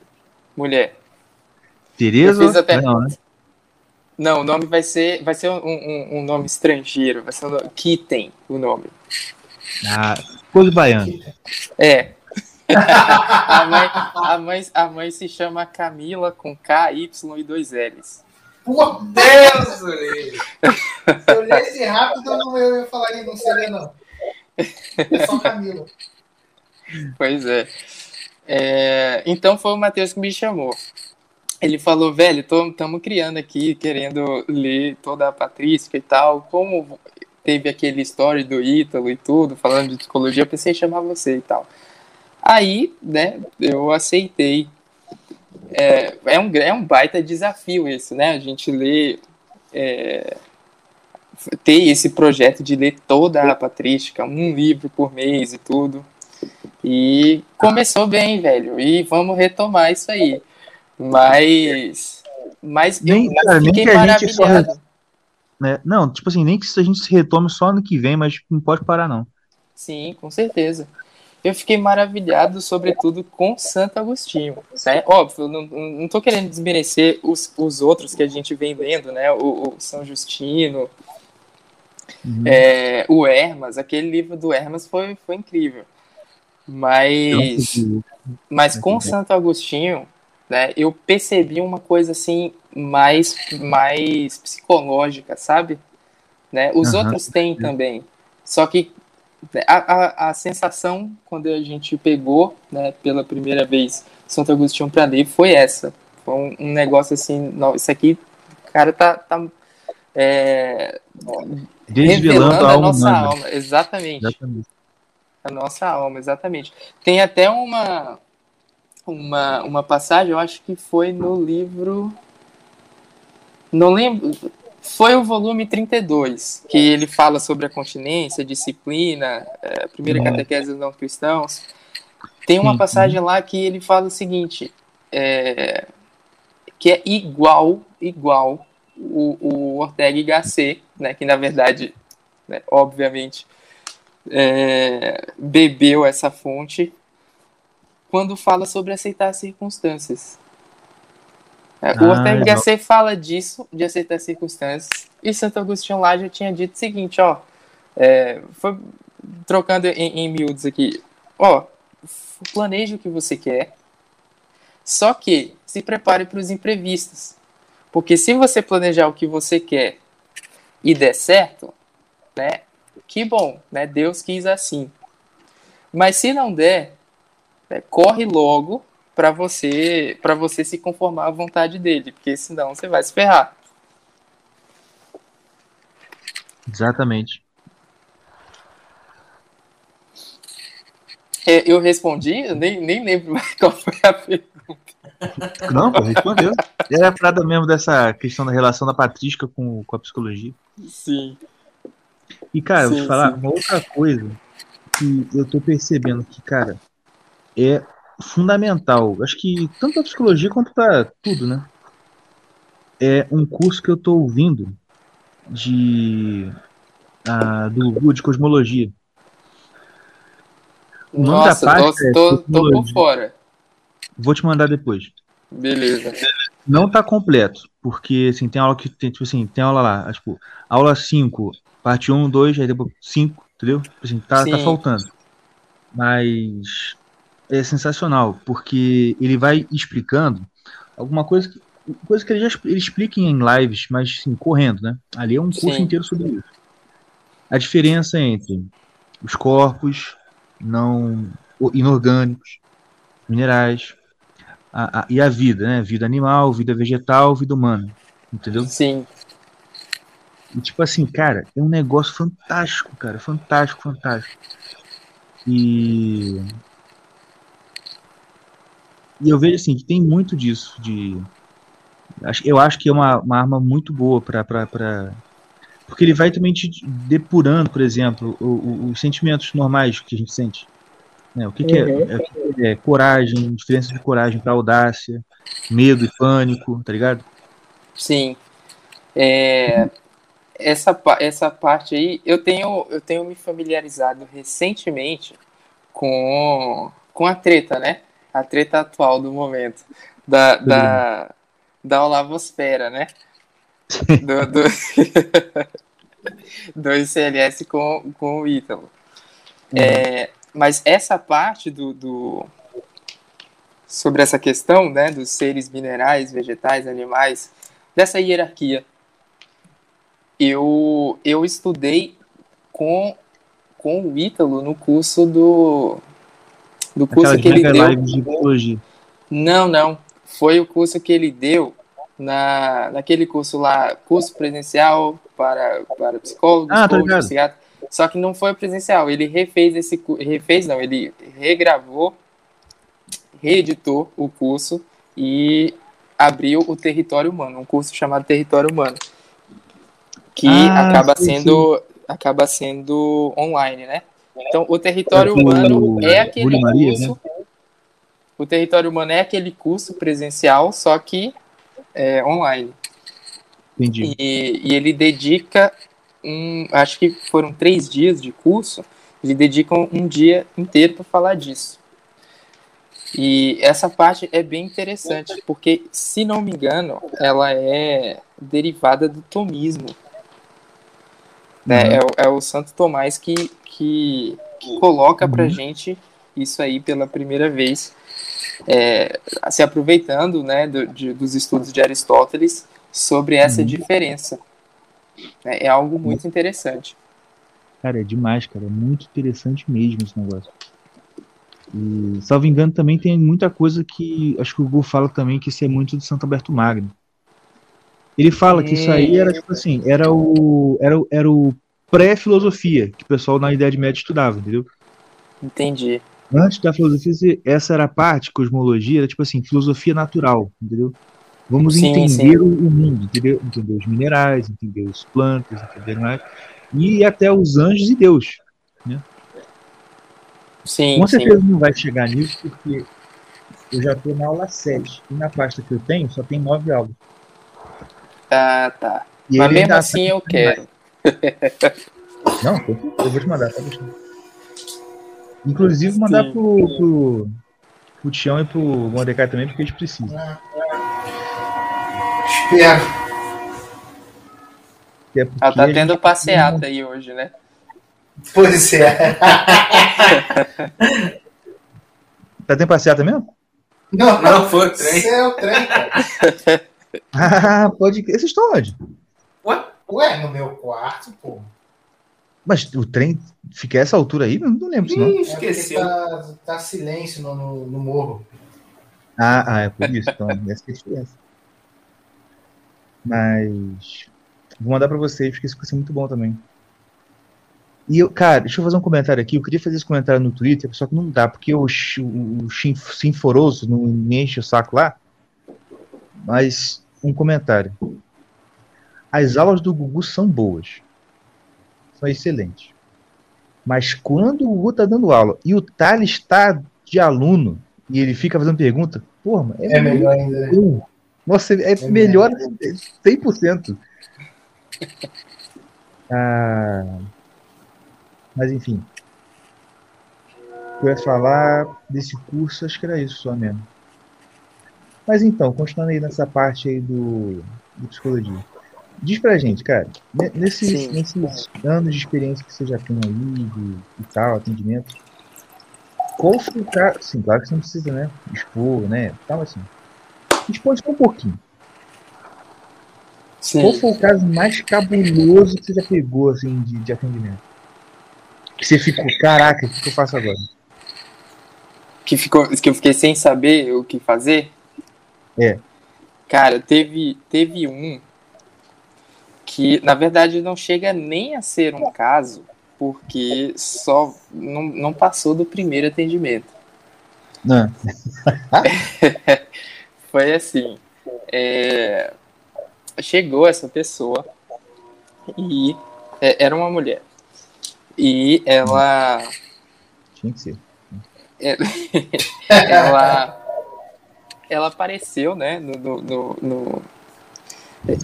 mulher. Tereza? Até- Não, né? Não, o nome vai ser, vai ser um, um- um nome estrangeiro, vai ser um nome, Kitten, o nome. Ah, coisa baiana. É. a, mãe, a, mãe, a mãe se chama Camila com K, Y e dois L's. Por Deus, Uri. Se eu lesse rápido, eu não eu ia falaria não seria, não. É só Camila. Pois é. É, Então foi o Matheus que me chamou. Ele falou, velho, estamos criando aqui, querendo ler toda a patrística e tal. Como teve aquele story do Ítalo e tudo, falando de psicologia, eu pensei em chamar você e tal. Aí, né, eu aceitei. É, é, um, é um baita desafio isso, né? A gente lê. é, ter esse projeto de ler toda a patrística, um livro por mês e tudo. E começou bem, velho. E vamos retomar isso aí. Mas. Mas eu Nem- cara, nem fiquei que a gente só maravilhado. Né? Não, tipo assim, nem que a gente se retome só ano que vem, mas não pode parar, não. Sim, com certeza. Eu fiquei maravilhado, sobretudo, com Santo Agostinho. Né? Óbvio, não, não tô querendo desmerecer os, os outros que a gente vem lendo, né? O, o São Justino, Uhum. é, o Hermas, aquele livro do Hermas foi, foi incrível. Mas. Mas com Santo Agostinho, né, eu percebi uma coisa assim mais, mais psicológica, sabe? Né? Os Aham. outros têm também. Só que a, a, a sensação quando a gente pegou, né, pela primeira vez Santo Agostinho para ler foi essa. Foi um, um negócio assim, não, isso aqui, o cara tá, tá é, revelando a a nossa humana. alma, exatamente Exatamente. a nossa alma, exatamente. Tem até uma, uma, uma passagem, eu acho que foi no livro. Não lembro. Foi o volume 32, que ele fala sobre a continência, disciplina, é, a primeira Uhum. catequese dos não cristãos. Tem uma Sim. passagem lá que ele fala o seguinte: é, que é igual, igual o, o Ortega y Gasset, né, que na verdade, né, obviamente, é, bebeu essa fonte quando fala sobre aceitar as circunstâncias. É, o Ah, Ortega y legal. Gasset fala disso, de aceitar as circunstâncias, e Santo Agostinho lá já tinha dito o seguinte, ó, é, foi trocando em, em miúdos aqui, ó, planeje o que você quer, só que se prepare para os imprevistos, porque se você planejar o que você quer e der certo, né, que bom, né? Deus quis assim. Mas se não der, né, corre logo para você para você se conformar à vontade dele, porque senão você vai se ferrar. Exatamente. É, eu respondi, eu nem, nem lembro mais qual foi a pergunta. Não, pô, respondeu. Era a parada mesmo dessa questão da relação da patrística com, com a psicologia. Sim. E, cara, eu vou Sim, te falar sim. uma outra coisa que eu tô percebendo que, cara, é fundamental. Acho que tanto pra psicologia quanto pra tudo, né? É um curso que eu tô ouvindo de ah, do Google de cosmologia. O nome da Nossa, página tô, é tô, tô por fora. Vou te mandar depois. Beleza. Não tá completo, porque assim, tem aula que tem, tipo assim, tem aula lá, tipo, aula 5, parte 1, 2, aí depois 5, entendeu? Tipo Assim, tá, tá faltando. Mas é sensacional, porque ele vai explicando alguma coisa que, coisa que ele já ele explica em lives, mas assim, correndo, né? Ali é um curso Sim. inteiro sobre isso. A diferença entre os corpos não inorgânicos, minerais, a- a- e a vida, né? Vida animal, vida vegetal, vida humana. Entendeu? Sim. E tipo assim, cara, é um negócio fantástico, cara. Fantástico, fantástico. E. E eu vejo assim que tem muito disso. De... Eu acho que é uma, uma arma muito boa pra... Porque ele vai também te depurando, por exemplo, o- o- os sentimentos normais que a gente sente. né? O que, que é, Uhum. é, que que é coragem, diferença de coragem pra audácia, medo e pânico, tá ligado? Sim. É, essa, essa parte aí, eu tenho, eu tenho me familiarizado recentemente com, com a treta, né? A treta atual do momento. Da, da, da Olavosfera, né? Do, do, do ICLS com, com o Ítalo. É, mas essa parte do, do sobre essa questão, né, dos seres minerais, vegetais, animais, dessa hierarquia, eu eu estudei com com o Ítalo no curso do do curso Aquelas que ele deu. lives de biologia. Não, não. Foi o curso que ele deu na, naquele curso lá, curso presencial para, para psicólogos, Ah, tô coaches, ligado. psiquiatras. Só que não foi presencial. Ele refez esse refez não, ele regravou, reeditou o curso e abriu o Território Humano, um curso chamado Território Humano, que Ah, acaba sim, sendo acaba sendo online, né? Então, o Território Humano é aquele né? curso o território humano é aquele curso presencial, só que é, online. Entendi. E, e ele dedica, um, acho que foram três dias de curso, ele dedica um dia inteiro para falar disso. E essa parte é bem interessante, porque, se não me engano, ela é derivada do tomismo. Né? Uhum. É, o- é o Santo Tomás que, que, que coloca pra Uhum. gente isso aí pela primeira vez, é, se aproveitando né, do- de- dos estudos de Aristóteles sobre essa Uhum. diferença. É, é algo muito interessante. Cara, é demais, cara. É muito interessante mesmo esse negócio. E, salvo engano, também tem muita coisa que acho que o Gu fala também que isso é muito do Santo Alberto Magno. Ele fala que isso aí era tipo assim, era o era, o- era o pré-filosofia que o pessoal na Idade Média estudava, entendeu? Entendi. Antes da filosofia, essa era a parte, cosmologia, era tipo assim, filosofia natural, entendeu? Vamos Sim, entender sim. O, mundo, entendeu? Entender os minerais, entender as plantas, entender mais, e até os anjos e Deus. Sim, Com sim. certeza não vai chegar nisso, porque eu já estou na aula 7. E na pasta que eu tenho, só tem 9 aulas. Tá, tá. E Mas mesmo assim eu quero. Não, eu vou te mandar, tá deixando. Inclusive, mandar Sim. pro, pro, pro Tião e pro Mordecai também, porque precisam. Espero. Que é porque Ela tá a gente- tendo passeata aí hoje, né? Pois é. Tá tendo passeata mesmo? Não, Não, foi o trem. Esse é o trem, cara. Ah, pode crer. Vocês estão onde? Ué, ué, no meu quarto, pô. Mas o trem fica a essa altura aí? Não, não lembro não. É esqueceu. tá, tá silêncio no, no, no morro. Ah, ah, é por isso. Então, essa que é a diferença. Mas. Vou mandar pra vocês, porque isso vai ser muito bom também. E eu, cara, deixa eu fazer um comentário aqui. Eu queria fazer esse comentário no Twitter, só que não dá, porque o, o Chin- Sinforoso não me enche o saco lá. Mas, um comentário. As aulas do Gugu são boas. São excelentes. Mas quando o Gugu tá dando aula e o Thales está de aluno e ele fica fazendo pergunta, porra, é, É melhor ainda, né? Nossa, é, É melhor 100%. Ah, mas enfim. Eu ia falar desse curso, acho que era isso só mesmo. Mas então, continuando aí nessa parte aí do, do psicologia. Diz pra gente, cara, ne- nesses, nesses anos de experiência que você já tem aí de, e tal, atendimento, qual foi o cara. Sim, claro que você não precisa, né? Expor, né? Tal assim. Expõe só um pouquinho. Qual Sim. foi o caso mais cabuloso que você já pegou, assim, de, de atendimento? Que você ficou, caraca, o que que eu faço agora? Que, ficou, que eu fiquei sem saber o que fazer? É. Cara, teve, teve um que, na verdade, não chega nem a ser um caso, porque só não, não passou do primeiro atendimento. Não. Foi assim. é, chegou essa pessoa e é, era uma mulher. E ela, Tinha que ser. ela, ela apareceu, né? No, no- no-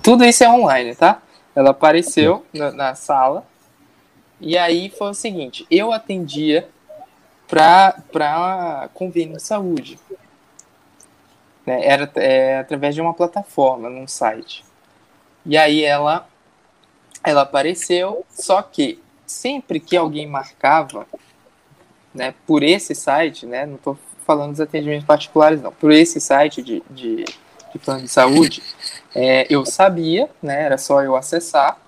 Tudo isso é online, tá? ela apareceu na, na sala e aí foi o seguinte, eu atendia para convênio de saúde. Né? Era é, através de uma plataforma, num site. E aí ela, ela apareceu, só que sempre que alguém marcava né, por esse site, né, não estou falando dos atendimentos particulares, não, por esse site de, de, de plano de saúde, é, eu sabia, né, era só eu acessar,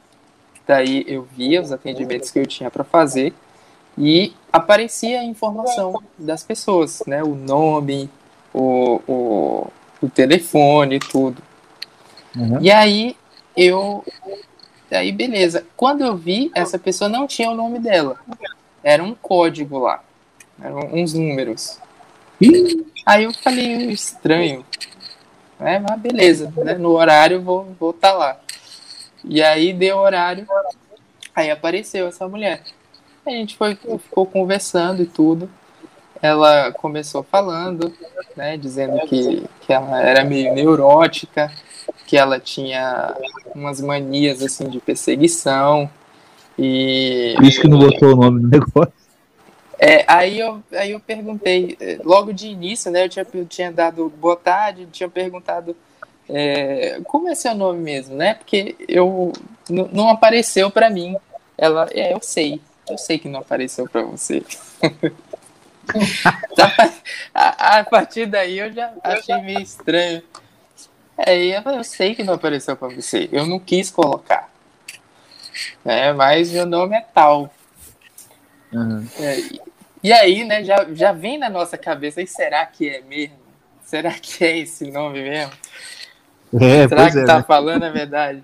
daí eu via os atendimentos que eu tinha para fazer e aparecia a informação das pessoas, né, o nome, o, o, o telefone, tudo. Uhum. E aí eu Aí, beleza. Quando eu vi, essa pessoa não tinha o nome dela. Era um código lá. Eram uns números. Aí eu falei, estranho. É, mas beleza, né? No horário vou estar vou tá lá. E aí deu horário. Aí apareceu essa mulher. A gente foi, ficou conversando e tudo. Ela começou falando, né? Dizendo que, que ela era meio neurótica que ela tinha umas manias assim de perseguição e por isso que não botou o nome no negócio é, aí eu aí eu perguntei é, logo de início né eu tinha, eu tinha dado boa tarde tinha perguntado é, como é seu nome mesmo né porque eu não apareceu para mim ela é eu sei eu sei que não apareceu para você a, a partir daí eu já achei meio estranho Aí é, eu sei que não apareceu para você. Eu não quis colocar. É, mas meu nome é tal. Uhum. É, e aí, né, já, já vem na nossa cabeça, e será que é mesmo? Será que é esse nome mesmo? É, será que é, tá né? falando a verdade?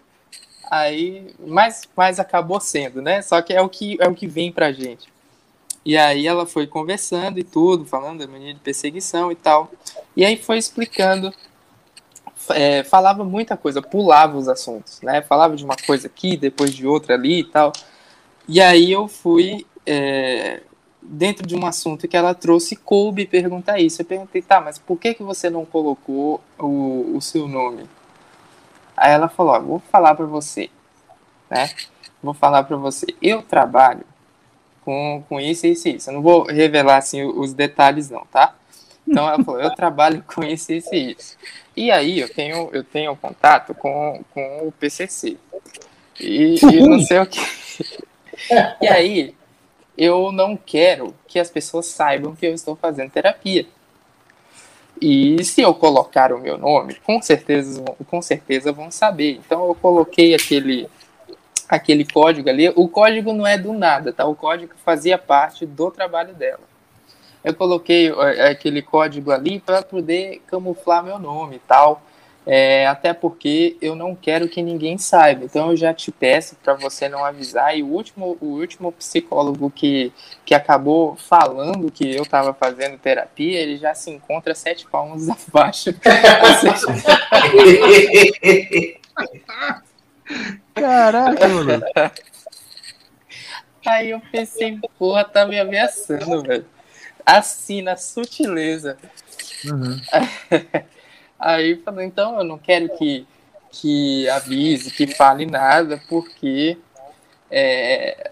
Aí, mas, mas acabou sendo, né? Só que é o que é o que vem pra gente. E aí ela foi conversando e tudo, falando da mania de perseguição e tal. E aí foi explicando é, falava muita coisa, pulava os assuntos, né? Falava de uma coisa aqui, depois de outra ali e tal. E aí eu fui é, dentro de um assunto que ela trouxe, coube perguntar isso. Eu perguntei, tá, mas por que, que você não colocou o, o seu nome? Aí ela falou, ó, vou falar para você, né? Vou falar para você. Eu trabalho com, com isso, isso e isso. Eu não vou revelar assim os detalhes não, tá? Então ela falou, eu trabalho com isso, isso e isso. E aí eu tenho, eu tenho contato com, com o PCC. E, e não sei o que. E aí eu não quero que as pessoas saibam que eu estou fazendo terapia. E se eu colocar o meu nome, com certeza, com certeza vão saber. Então eu coloquei aquele aquele código ali. O código não é do nada, tá? O código fazia parte do trabalho dela eu coloquei é, aquele código ali para poder camuflar meu nome e tal. É, até porque eu não quero que ninguém saiba. Então eu já te peço para você não avisar. E o último, o último psicólogo que, que acabou falando que eu estava fazendo terapia, ele já se encontra sete palmos abaixo. Caraca, mano. Aí eu pensei, porra, tá me ameaçando, velho assim, na sutileza. Uhum. Aí falou, então eu não quero que, que avise, que fale nada, porque é,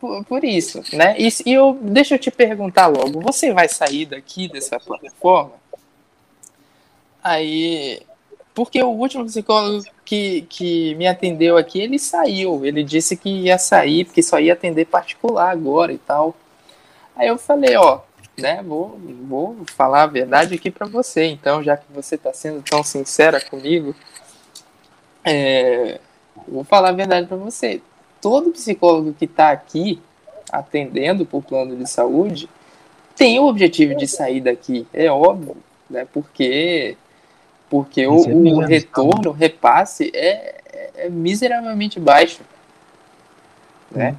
por, por, isso, né? E, e eu deixa eu te perguntar logo, você vai sair daqui dessa plataforma? Aí, porque o último psicólogo que, que me atendeu aqui, ele saiu, ele disse que ia sair, porque só ia atender particular agora e tal. Aí eu falei, ó, né, vou, vou falar a verdade aqui para você. Então, já que você está sendo tão sincera comigo, é, vou falar a verdade para você. Todo psicólogo que está aqui atendendo por plano de saúde tem o objetivo de sair daqui, é óbvio, né? Porque porque o, o retorno, o repasse é, é miseravelmente baixo, né?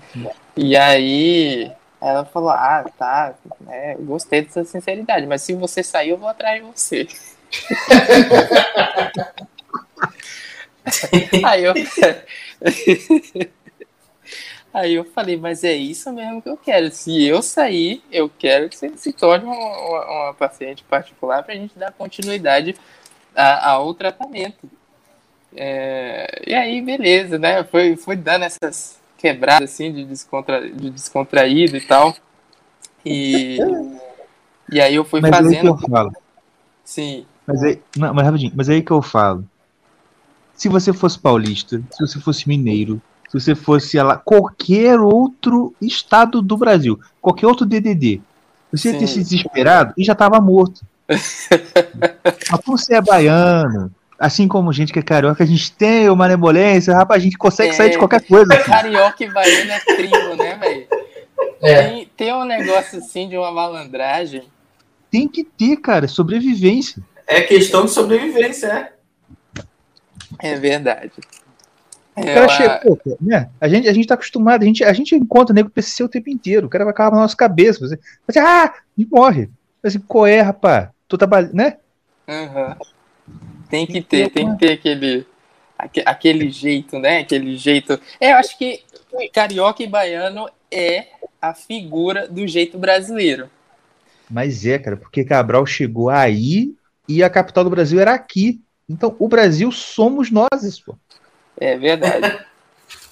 E aí ela falou: Ah, tá, é, gostei dessa sinceridade, mas se você sair, eu vou atrás de você. Aí eu. Aí eu falei, mas é isso mesmo que eu quero. Se eu sair, eu quero que você se torne uma, uma, uma paciente particular para a gente dar continuidade a, ao tratamento. É, e aí, beleza, né? Foi, foi dando essas quebradas assim de, descontra, de descontraído e tal. E, e aí eu fui Mas fazendo. aí que eu falo. Sim. Mas aí, não, mas rapidinho, mas aí que eu falo. Se você fosse paulista, se você fosse mineiro, se você fosse lá, qualquer outro estado do Brasil, qualquer outro DDD, você ia ter Sim. se desesperado e já tava morto. Mas como você é baiano, assim como gente que é carioca, a gente tem uma benevolência, rapaz, a gente consegue É. sair de qualquer coisa. Carioca e baiano é tribo, né, velho? É. Tem, tem um negócio assim de uma malandragem. Tem que ter, cara, sobrevivência. É questão de sobrevivência, é. É verdade. O É, cara Ela- chega, pô, né? A gente, a gente tá acostumado, a gente, a gente encontra nego PCC o tempo inteiro. O cara vai acabar na nossa cabeça. Você, você ah, e morre. Assim, qual é, rapaz? Tô trabalhando, né? Aham. Tem que ter, tem que ter aquele, aque- aquele jeito, né? Aquele jeito. É, eu acho que carioca e baiano é a figura do jeito brasileiro. Mas é, cara, porque Cabral chegou aí e a capital do Brasil era aqui. Então, o Brasil somos nós, pô. É verdade.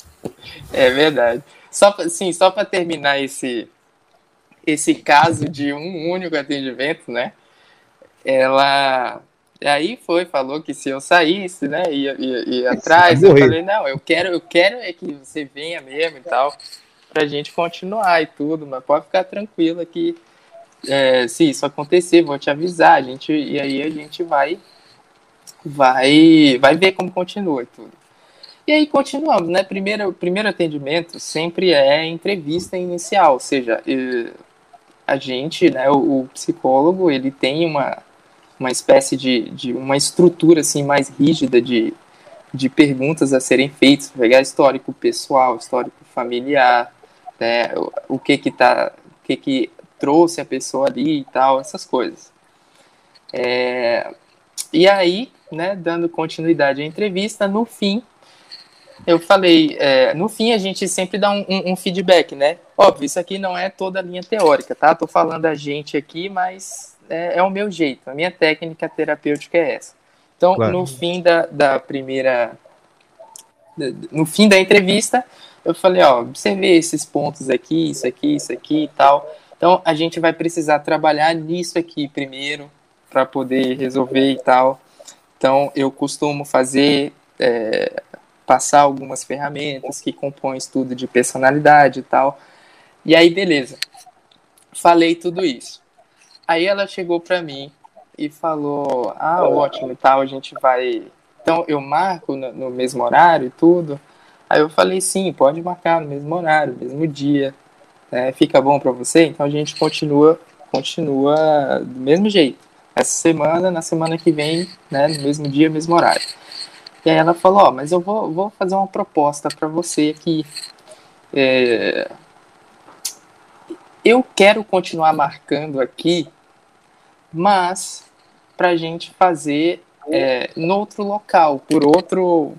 é verdade. Só sim, só para terminar esse esse caso de um único atendimento, né? Ela aí foi, falou que se eu saísse, né, ia, ia, ia atrás, eu falei, não, eu quero, eu quero é que você venha mesmo e tal, pra gente continuar e tudo, mas pode ficar tranquila que é, se isso acontecer, vou te avisar, a gente, e aí a gente vai vai vai ver como continua e tudo. E aí continuamos, né? Primeiro, primeiro atendimento sempre é entrevista inicial, ou seja, a gente, né, o, o psicólogo, ele tem uma, uma espécie de, de uma estrutura assim mais rígida de, de perguntas a serem feitas, pegar histórico pessoal, histórico familiar, né, o, o que que tá, o que que trouxe a pessoa ali e tal, essas coisas. É, e aí, né, dando continuidade à entrevista, no fim, eu falei, é, no fim a gente sempre dá um, um- um feedback, né? Óbvio, isso aqui não é toda a linha teórica, tá? Tô falando a gente aqui, mas é, é o meu jeito, a minha técnica terapêutica é essa. Então, Claro. no fim da, da primeira. No fim da entrevista, eu falei, ó, vê esses pontos aqui, isso aqui, isso aqui e tal. Então, a gente vai precisar trabalhar nisso aqui primeiro, para poder resolver e tal. Então, eu costumo fazer. é, passar algumas ferramentas que compõem estudo de personalidade e tal. E aí, beleza. Falei tudo isso. Aí ela chegou para mim e falou: Ah, ótimo e tal, a gente vai. Então, eu marco no, no mesmo horário e tudo. Aí eu falei: Sim, pode marcar no mesmo horário, mesmo dia. né? fica bom para você? Então a gente continua, continua do mesmo jeito. Essa semana, na semana que vem, né, no mesmo dia, mesmo horário. E aí ela falou, ó, mas eu vou, vou fazer uma proposta para você aqui. É, Eu quero continuar marcando aqui, mas pra gente fazer é, no outro local, por outro,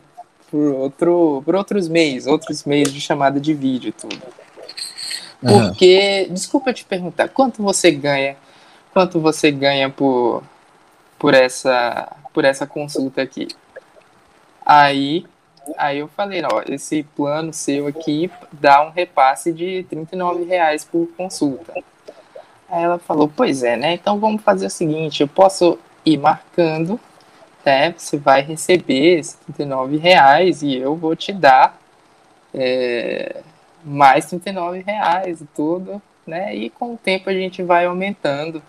por outro, por outros meios, outros meios de chamada de vídeo e tudo. Porque, desculpa eu te perguntar, quanto você ganha? Quanto você ganha por, por essa por essa consulta aqui? Aí, aí eu falei, ó, esse plano seu aqui dá um repasse de 39 reais por consulta. Aí ela falou, pois é, né? Então vamos fazer o seguinte, eu posso ir marcando, né? Você vai receber esses 39 reais e eu vou te dar é, mais 39 reais e tudo, né? E com o tempo a gente vai aumentando,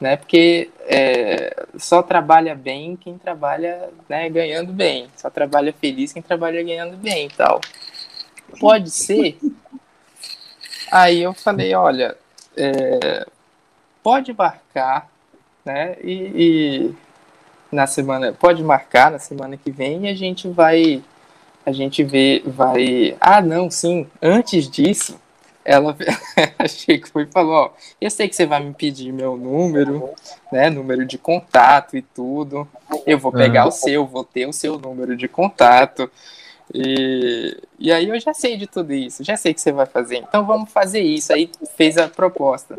né? Porque é, só trabalha bem quem trabalha né, ganhando bem, só trabalha feliz quem trabalha ganhando bem e tal. Pode ser. Aí eu falei, olha, é, pode marcar, né? E, e na semana, pode marcar na semana que vem e a gente vai, a gente vê, vai. Ah, não, sim. Antes disso, ela chegou e falou, ó, eu sei que você vai me pedir meu número, né? Número de contato e tudo. Eu vou pegar o seu, vou ter o seu número de contato. E, e aí eu já sei de tudo isso, já sei que você vai fazer. Então vamos fazer isso. Aí fez a proposta.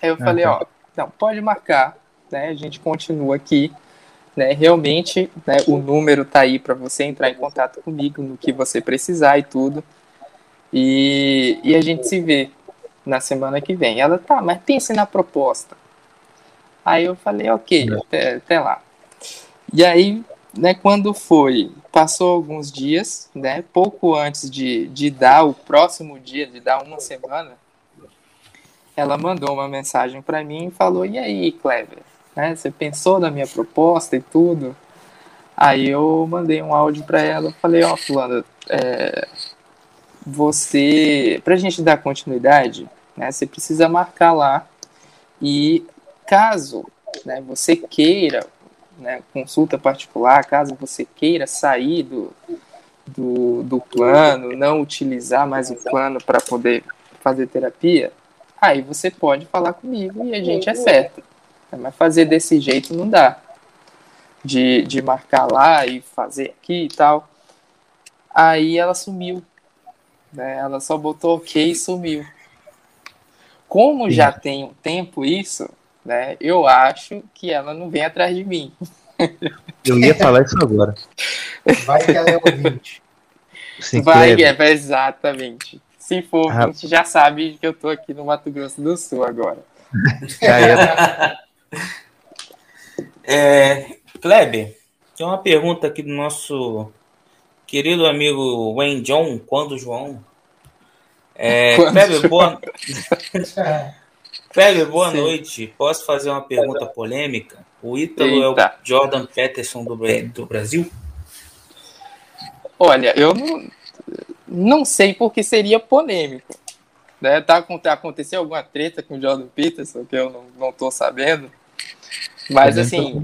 Aí eu falei, ó, não, pode marcar, né? A gente continua aqui. né, realmente né, o número tá aí para você entrar em contato comigo no que você precisar e tudo. E, e a gente se vê na semana que vem. Ela tá, mas pense na proposta. Aí eu falei, ok, até, até lá. E aí, né, quando foi, passou alguns dias, né, pouco antes de, de dar o próximo dia, de dar uma semana, ela mandou uma mensagem para mim e falou: E aí, Clever? Né, você pensou na minha proposta e tudo? Aí eu mandei um áudio para ela, falei: Ó, oh, Fulano, é, você, para a gente dar continuidade, né, você precisa marcar lá e caso né, você queira né, consulta particular, caso você queira sair do, do, do plano, não utilizar mais o plano para poder fazer terapia, aí você pode falar comigo e a gente acerta. Mas fazer desse jeito não dá. De, de marcar lá e fazer aqui e tal. Aí ela sumiu. Né? Ela só botou ok e sumiu. Como já tem um tempo isso, né? Eu acho que ela não vem atrás de mim. Eu ia falar isso agora. Vai que ela é ouvinte. Vai, é, exatamente. Se for ah. ouvinte, já sabe que eu tô aqui no Mato Grosso do Sul agora. É. é, Kleber, tem uma pergunta aqui do nosso querido amigo Wayne John, quando João. É, Kleber, boa... Kleber, boa Sim. noite. Posso fazer uma pergunta polêmica? O Ítalo é o Jordan Peterson do, do Brasil? Olha, eu não, não sei porque seria polêmico. Né? Tá, aconteceu alguma treta com o Jordan Peterson que eu não, não tô sabendo. Mas assim,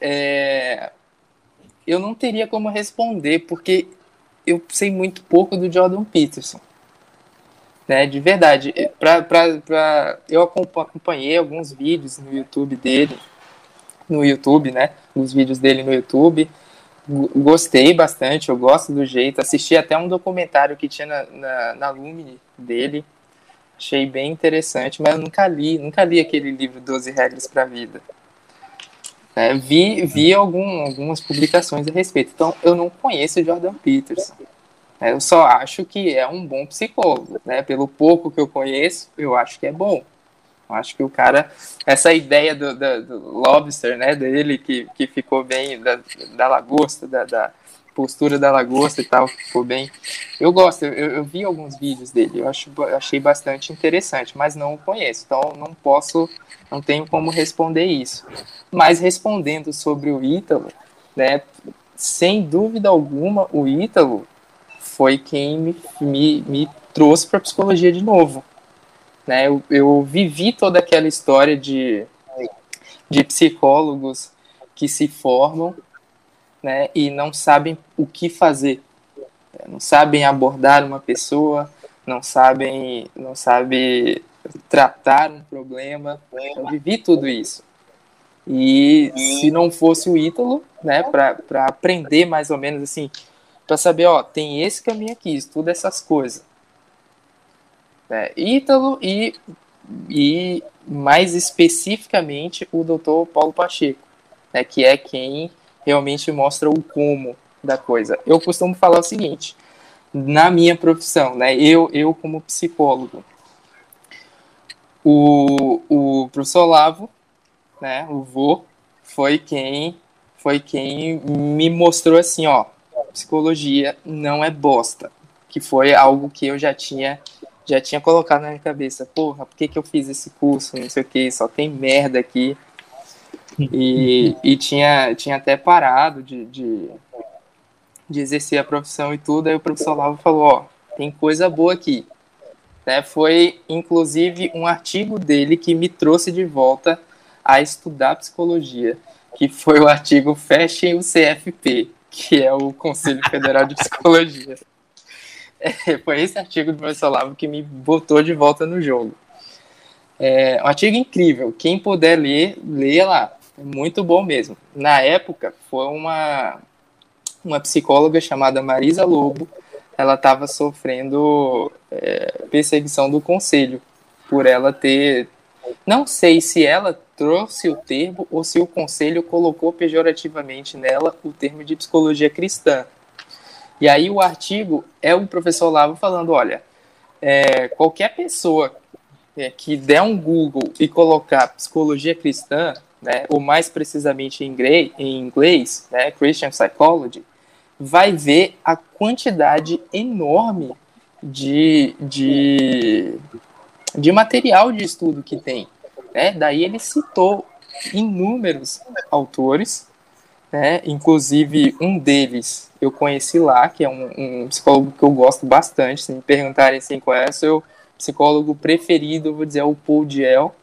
é, eu não teria como responder porque eu sei muito pouco do Jordan Peterson né? De verdade. Pra, pra, pra, eu acompanhei alguns vídeos no YouTube dele, no YouTube, né? Os vídeos dele no YouTube. Gostei bastante, eu gosto do jeito. Assisti até um documentário que tinha na, na, na Lumine dele. Achei bem interessante, mas eu nunca li, nunca li aquele livro 12 Regras para a Vida. É, vi vi algum, algumas publicações a respeito. Então, eu não conheço Jordan Peterson. Eu só acho que é um bom psicólogo, né? Pelo pouco que eu conheço, eu acho que é bom. Eu acho que o cara, essa ideia do, do, do lobster, né, dele, que, que ficou bem, da, da lagosta, da, da postura da lagosta e tal, ficou bem. Eu gosto, eu, eu vi alguns vídeos dele, eu acho, achei bastante interessante, mas não o conheço, então não posso, não tenho como responder isso. Mas respondendo sobre o Ítalo, né, sem dúvida alguma, o Ítalo foi quem me, me, me trouxe para psicologia de novo. Né? Eu, eu vivi toda aquela história de, de psicólogos que se formam né, e não sabem o que fazer, não sabem abordar uma pessoa, não sabem, não sabem tratar um problema. Eu vivi tudo isso. E se não fosse o Ítalo, né, para aprender mais ou menos assim, para saber, ó, tem esse caminho aqui, estuda essas coisas. É, Ítalo e, e mais especificamente o doutor Paulo Pacheco, né, que é quem realmente mostra o como da coisa. Eu costumo falar o seguinte, na minha profissão, né, eu, eu como psicólogo, o, o professor Lavo, né, o vô, foi quem foi quem me mostrou assim, ó, psicologia não é bosta, que foi algo que eu já tinha já tinha colocado na minha cabeça, porra, por que, que eu fiz esse curso, não sei o que, só tem merda aqui. E, e tinha, tinha até parado de, de, de exercer a profissão e tudo, aí o professor Lavo falou, ó, tem coisa boa aqui. Né, foi, inclusive, um artigo dele que me trouxe de volta a estudar psicologia, que foi o artigo Fechem o CFP que é o Conselho Federal de Psicologia. É, foi esse artigo do professor Lavo que me botou de volta no jogo. É um artigo incrível. Quem puder ler, leia lá. É muito bom mesmo. Na época, foi uma, uma psicóloga chamada Marisa Lobo. Ela estava sofrendo é, perseguição do conselho por ela ter Não sei se ela trouxe o termo ou se o conselho colocou pejorativamente nela o termo de psicologia cristã. E aí o artigo é o professor Lavo falando, olha, é, qualquer pessoa é, que der um Google e colocar psicologia cristã, né, ou mais precisamente em inglês, em inglês né, Christian Psychology, vai ver a quantidade enorme de, de, de material de estudo que tem. Né? Daí ele citou inúmeros autores, né? inclusive um deles eu conheci lá, que é um, um, psicólogo que eu gosto bastante. Se me perguntarem assim, qual é o seu psicólogo preferido, eu vou dizer é o Paul Diel,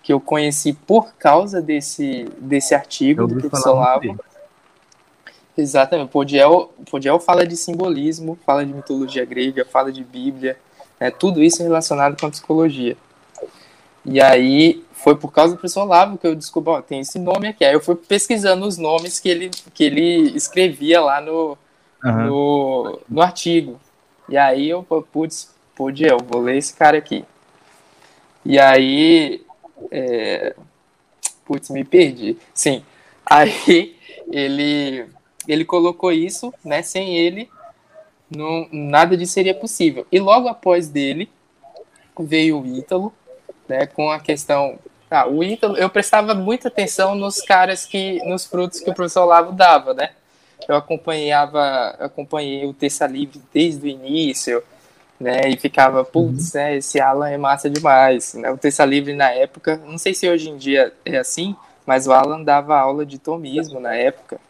que eu conheci por causa desse, desse artigo do professor Lavo. Exatamente. Podiel, Podiel fala de simbolismo, fala de mitologia grega, fala de Bíblia, né, tudo isso relacionado com a psicologia. E aí foi por causa do professor Lavo que eu descobri, ó, tem esse nome aqui. Aí eu fui pesquisando os nomes que ele, que ele escrevia lá no, uhum. no, no artigo. E aí eu, putz, Podiel, vou ler esse cara aqui. E aí, é, putz, me perdi. Sim, aí ele ele colocou isso, né? Sem ele, não, nada disso seria possível. E logo após dele veio o Ítalo, né? Com a questão. Ah, o Ítalo, eu prestava muita atenção nos caras que. nos frutos que o professor Lavo dava, né? Eu acompanhava, acompanhei o Terça Livre desde o início, né? E ficava, putz, uhum. né, esse Alan é massa demais. Né? O Terça Livre na época, não sei se hoje em dia é assim, mas o Alan dava aula de tomismo na época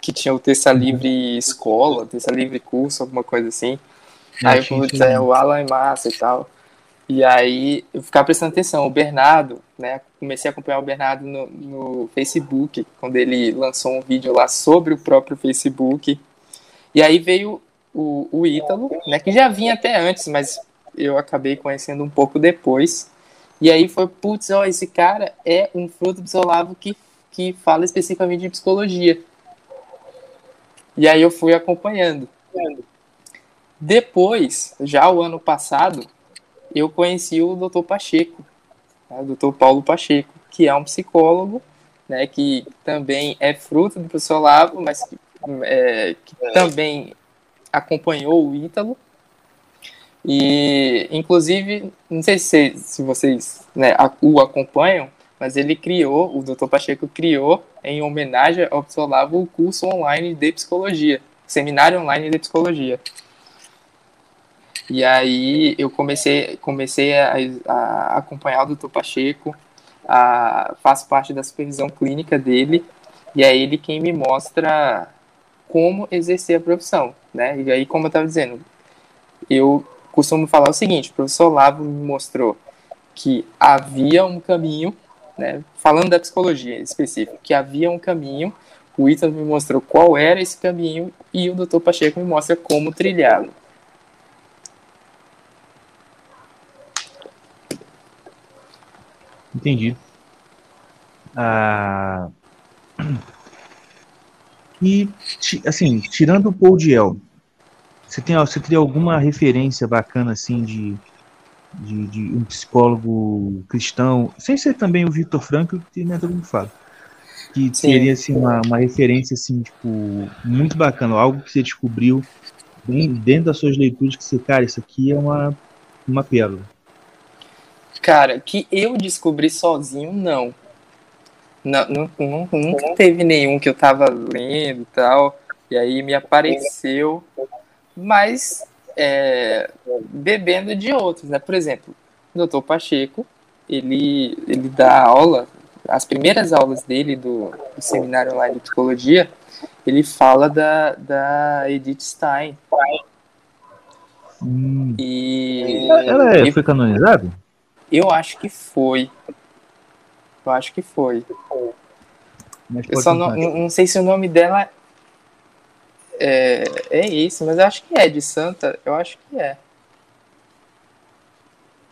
que tinha o terça livre escola, terça livre curso, alguma coisa assim. aí eu putz, é, o Alan é massa e tal. E aí eu ficava prestando atenção. O Bernardo, né? Comecei a acompanhar o Bernardo no, no Facebook, quando ele lançou um vídeo lá sobre o próprio Facebook. E aí veio o, o Ítalo, né? Que já vinha até antes, mas eu acabei conhecendo um pouco depois. E aí foi, putz, ó, esse cara é um fruto do Solavo que, que fala especificamente de psicologia. E aí eu fui acompanhando. Depois, já o ano passado, eu conheci o Dr. Pacheco, né, o Dr. Paulo Pacheco, que é um psicólogo, né, que também é fruto do professor Lavo, mas que, é, que também acompanhou o Ítalo. E, inclusive, não sei se, se vocês né, o acompanham, mas ele criou, o Dr. Pacheco criou, em homenagem ao Psolavo, o curso online de psicologia, seminário online de psicologia. E aí eu comecei, comecei a, a acompanhar o Dr. Pacheco, a, faço parte da supervisão clínica dele, e é ele quem me mostra como exercer a profissão, né? E aí, como eu estava dizendo, eu costumo falar o seguinte, o professor Lavo me mostrou que havia um caminho né, falando da psicologia em específico, que havia um caminho, o Ítalo me mostrou qual era esse caminho e o Dr. Pacheco me mostra como trilhá-lo. Entendi. Ah, e, assim, tirando o Paul Diel, você, tem, você teria alguma referência bacana, assim, de de, de um psicólogo cristão, sem ser também o Victor Frankl, que né, todo mundo fala. Que seria assim, uma, uma referência assim, tipo, muito bacana, algo que você descobriu bem, dentro das suas leituras, que você, cara, isso aqui é uma, uma pérola. Cara, que eu descobri sozinho, não. Não, não, não, nunca teve nenhum que eu tava lendo e tal, e aí me apareceu. Mas é, bebendo de outros, né? Por exemplo, o doutor Pacheco, ele, ele dá aula, as primeiras aulas dele do, do seminário online de psicologia, ele fala da, da Edith Stein. Hum. E, ela é, foi canonizada? Eu acho que foi. Eu acho que foi. Eu só não, não sei se o nome dela é, é isso, mas eu acho que é de Santa, eu acho que é.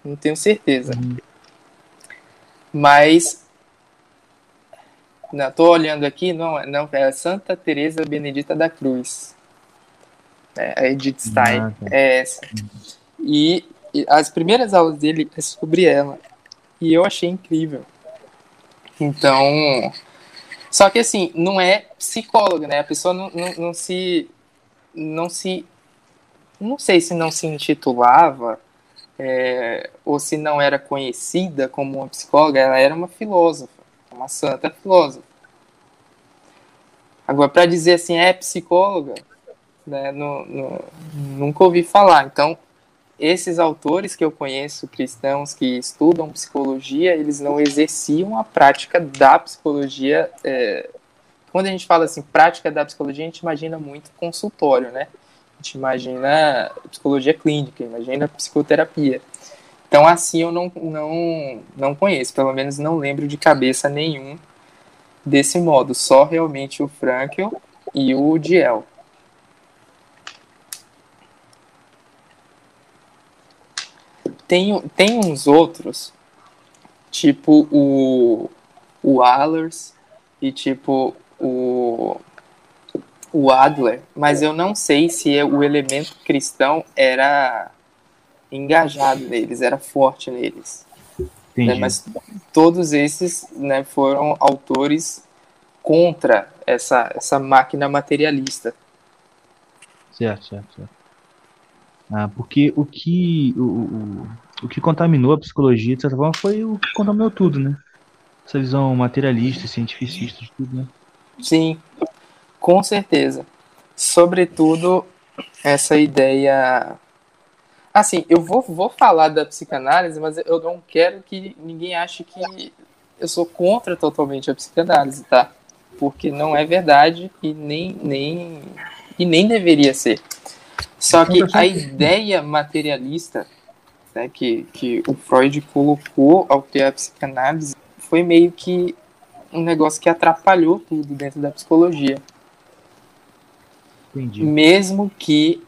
Não tenho certeza. Uhum. Mas não, tô olhando aqui, não, não é Santa Teresa Benedita da Cruz. É, a Edith Stein ah, tá. é essa. E, e, as primeiras aulas dele é sobre ela. E eu achei incrível. Então, só que assim, não é psicóloga, né? A pessoa não, não, não se. Não se. Não sei se não se intitulava é, ou se não era conhecida como uma psicóloga, ela era uma filósofa, uma santa filósofa. Agora, para dizer assim, é psicóloga, né, no, no, nunca ouvi falar. Então, esses autores que eu conheço, cristãos que estudam psicologia, eles não exerciam a prática da psicologia. É... Quando a gente fala assim, prática da psicologia, a gente imagina muito consultório, né? A gente imagina psicologia clínica, imagina psicoterapia. Então, assim, eu não, não, não conheço, pelo menos não lembro de cabeça nenhum desse modo, só realmente o Frankel e o Diel. Tem, tem uns outros, tipo o, o Allers e tipo o, o Adler, mas eu não sei se é, o elemento cristão era engajado neles, era forte neles. Né? Mas todos esses né, foram autores contra essa, essa máquina materialista. Certo, certo, certo. Ah, porque o que, o, o, o que contaminou a psicologia, de certa forma, foi o que contaminou tudo, né? Essa visão materialista, cientificista de tudo, né? Sim, com certeza. Sobretudo, essa ideia. Assim, eu vou, vou falar da psicanálise, mas eu não quero que ninguém ache que eu sou contra totalmente a psicanálise, tá? Porque não é verdade e nem, nem, e nem deveria ser. Só que a ideia materialista né, que, que o Freud colocou ao ter a psicanálise foi meio que um negócio que atrapalhou tudo dentro da psicologia. Entendi. Mesmo que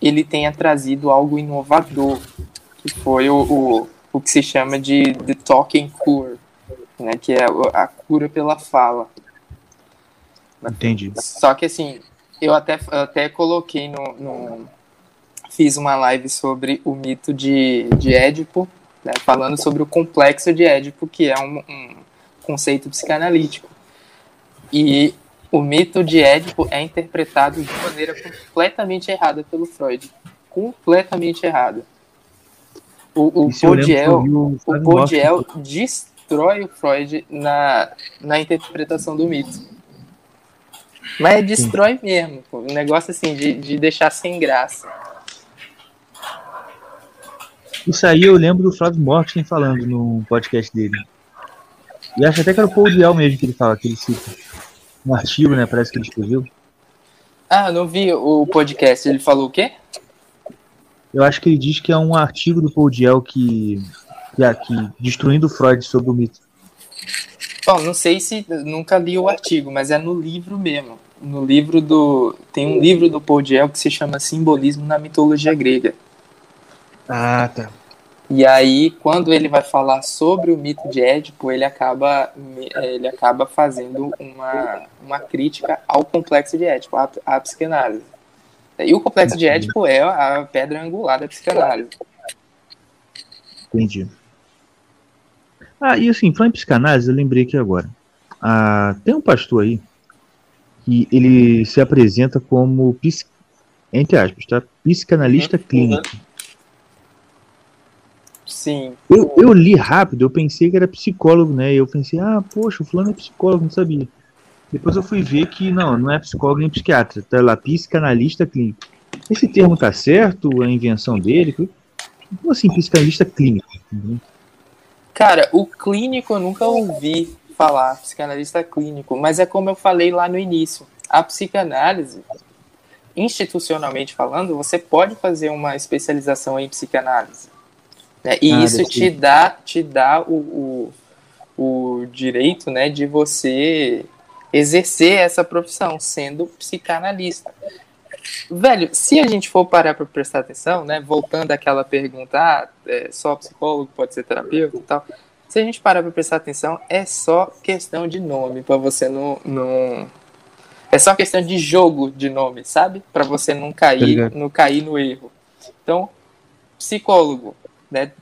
ele tenha trazido algo inovador, que foi o, o, o que se chama de The Talking Cure, né, que é a cura pela fala. Entendi. Só que assim, eu até, eu até coloquei no, no, Fiz uma live sobre o mito de, de Édipo, né, falando sobre o complexo de Édipo, que é um, um conceito psicanalítico. E o mito de Édipo é interpretado de maneira completamente errada pelo Freud. Completamente errada. O, o Podiel, o Podiel destrói o Freud na, na interpretação do mito. Mas destrói Sim. mesmo. Pô. Um negócio assim de, de deixar sem graça. Isso aí eu lembro do Flávio Morten falando no podcast dele. E acho até que era o Paul Diel mesmo que ele fala, que ele cita. Um artigo, né? Parece que ele escreveu. Ah, não vi o podcast. Ele falou o quê? Eu acho que ele diz que é um artigo do Paul Diel que, que, aqui destruindo Freud sobre o mito. Bom, não sei se nunca li o artigo, mas é no livro mesmo. No livro do tem um livro do Paul Diel que se chama Simbolismo na mitologia grega. Ah, tá. E aí, quando ele vai falar sobre o mito de Édipo, ele acaba, ele acaba fazendo uma, uma crítica ao complexo de Édipo, à, à psicanálise. E o complexo de Édipo é a pedra angular da psicanálise. Entendi. Ah, e assim, falando em psicanálise, eu lembrei aqui agora. Ah, tem um pastor aí que ele se apresenta como, entre aspas, tá? psicanalista uhum. clínico. Sim. Eu, eu li rápido, eu pensei que era psicólogo, né? Eu pensei, ah, poxa, o fulano é psicólogo, não sabia. Depois eu fui ver que não, não é psicólogo nem psiquiatra, tá lá, psicanalista clínico. Esse termo tá certo? A invenção dele? Como assim, psicanalista clínico? Cara, o clínico eu nunca ouvi falar, psicanalista clínico, mas é como eu falei lá no início. A psicanálise, institucionalmente falando, você pode fazer uma especialização em psicanálise. Né? E ah, isso te dá, te dá o, o, o direito né, de você exercer essa profissão, sendo psicanalista. Velho, se a gente for parar para prestar atenção, né, voltando àquela pergunta, ah, é só psicólogo pode ser terapeuta e tal, se a gente parar para prestar atenção, é só questão de nome para você não, não, é só questão de jogo de nome, sabe? Para você não cair, não cair no erro. Então, psicólogo, né?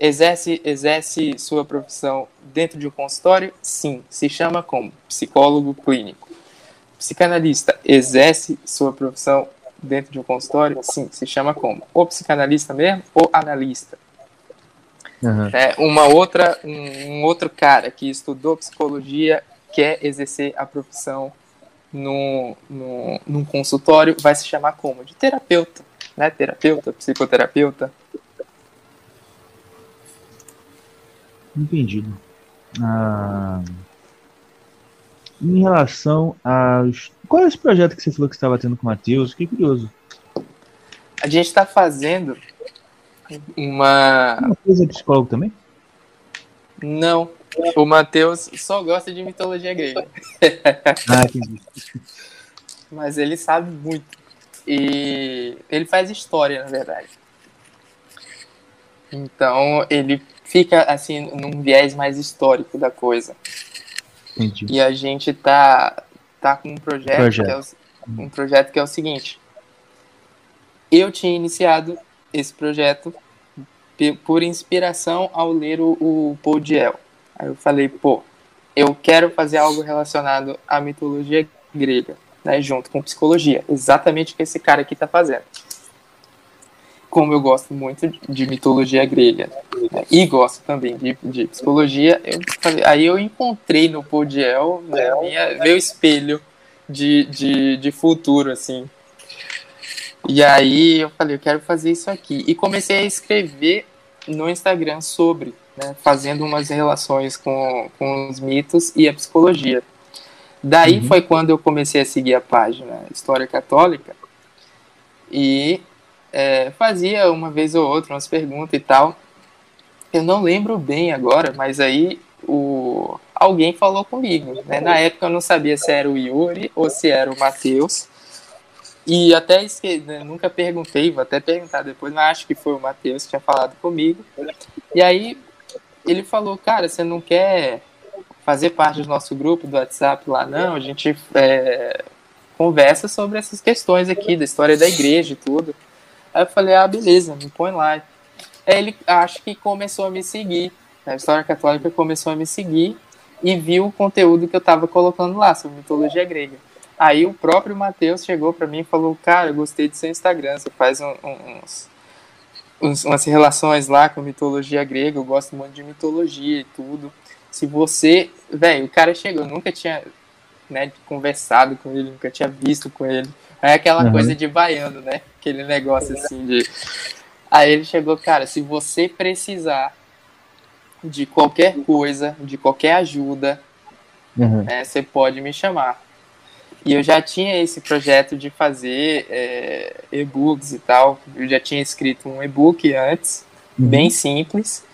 Exerce, exerce sua profissão dentro de um consultório? Sim. Se chama como? Psicólogo clínico. Psicanalista exerce sua profissão dentro de um consultório? Sim. Se chama como? Ou psicanalista mesmo ou analista. Uhum. É, uma outra, um, um, outro cara que estudou psicologia quer exercer a profissão no, no, num consultório vai se chamar como? De terapeuta, né? Terapeuta, psicoterapeuta. Entendido. Ah, em relação aos. Qual é esse projeto que você falou que estava tendo com o Matheus? Fiquei curioso. A gente está fazendo uma. Uma coisa psicólogo também? Não. O Matheus só gosta de mitologia grega. Ah, entendi. Mas ele sabe muito. E ele faz história, na verdade. Então, ele fica assim num viés mais histórico da coisa. Entendi. E a gente tá tá com um projeto, projeto. Que é o, um projeto que é o seguinte. Eu tinha iniciado esse projeto por inspiração ao ler o, o Paul Diel. Aí eu falei, pô, eu quero fazer algo relacionado à mitologia grega, né, junto com psicologia, exatamente o que esse cara aqui está fazendo como eu gosto muito de mitologia grega né, e gosto também de, de psicologia, eu falei, aí eu encontrei no Podiel né, minha, meu espelho de, de, de futuro, assim. E aí eu falei, eu quero fazer isso aqui. E comecei a escrever no Instagram sobre, né, fazendo umas relações com, com os mitos e a psicologia. Daí uhum. foi quando eu comecei a seguir a página História Católica e é, fazia uma vez ou outra umas perguntas e tal. Eu não lembro bem agora, mas aí o alguém falou comigo. Né? Na época eu não sabia se era o Yuri ou se era o Matheus. E até esque... Né, nunca perguntei, vou até perguntar depois, mas acho que foi o Matheus que tinha falado comigo. E aí ele falou, cara, você não quer fazer parte do nosso grupo do WhatsApp lá, não? A gente é, conversa sobre essas questões aqui, da história da igreja e tudo. Aí eu falei, ah, beleza, me põe lá. Aí ele acho que começou a me seguir. A História Católica começou a me seguir e viu o conteúdo que eu estava colocando lá sobre mitologia grega. Aí o próprio Matheus chegou para mim e falou, cara, eu gostei do seu Instagram, você faz um, uns, uns, umas relações lá com mitologia grega, eu gosto muito de mitologia e tudo. Se você, velho, o cara chegou, eu nunca tinha né, conversado com ele, nunca tinha visto com ele. É aquela uhum. coisa de baiano, né? Aquele negócio assim de. Aí ele chegou, cara, se você precisar de qualquer coisa, de qualquer ajuda, uhum. né, você pode me chamar. E eu já tinha esse projeto de fazer é, e-books e tal. Eu já tinha escrito um e-book antes, uhum. bem simples.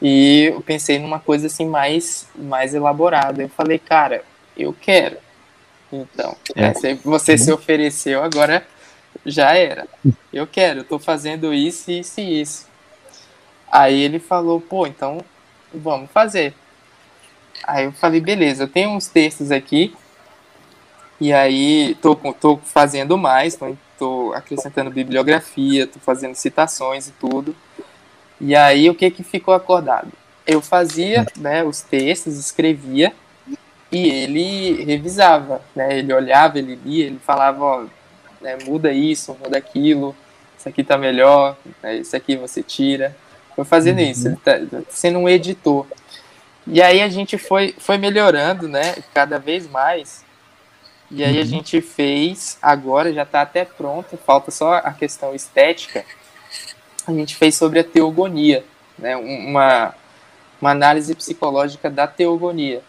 E eu pensei numa coisa assim mais, mais elaborada. Eu falei, cara, eu quero. Então, é. Né, você uhum. se ofereceu, agora já era. Eu quero, eu tô fazendo isso, isso e isso. Aí ele falou, pô, então vamos fazer. Aí eu falei, beleza, eu tenho uns textos aqui, e aí tô, tô fazendo mais, tô, tô acrescentando bibliografia, tô fazendo citações e tudo. E aí o que que ficou acordado? Eu fazia né, os textos, escrevia, e ele revisava, né? Ele olhava, ele lia, ele falava, ó, né, muda isso, muda aquilo, isso aqui tá melhor, né, isso aqui você tira. Foi fazendo uhum. isso, ele tá sendo um editor. E aí a gente foi, foi melhorando, né? Cada vez mais. E aí a uhum. gente fez, agora já está até pronto, falta só a questão estética. A gente fez sobre a teogonia, né? Uma, uma análise psicológica da teogonia.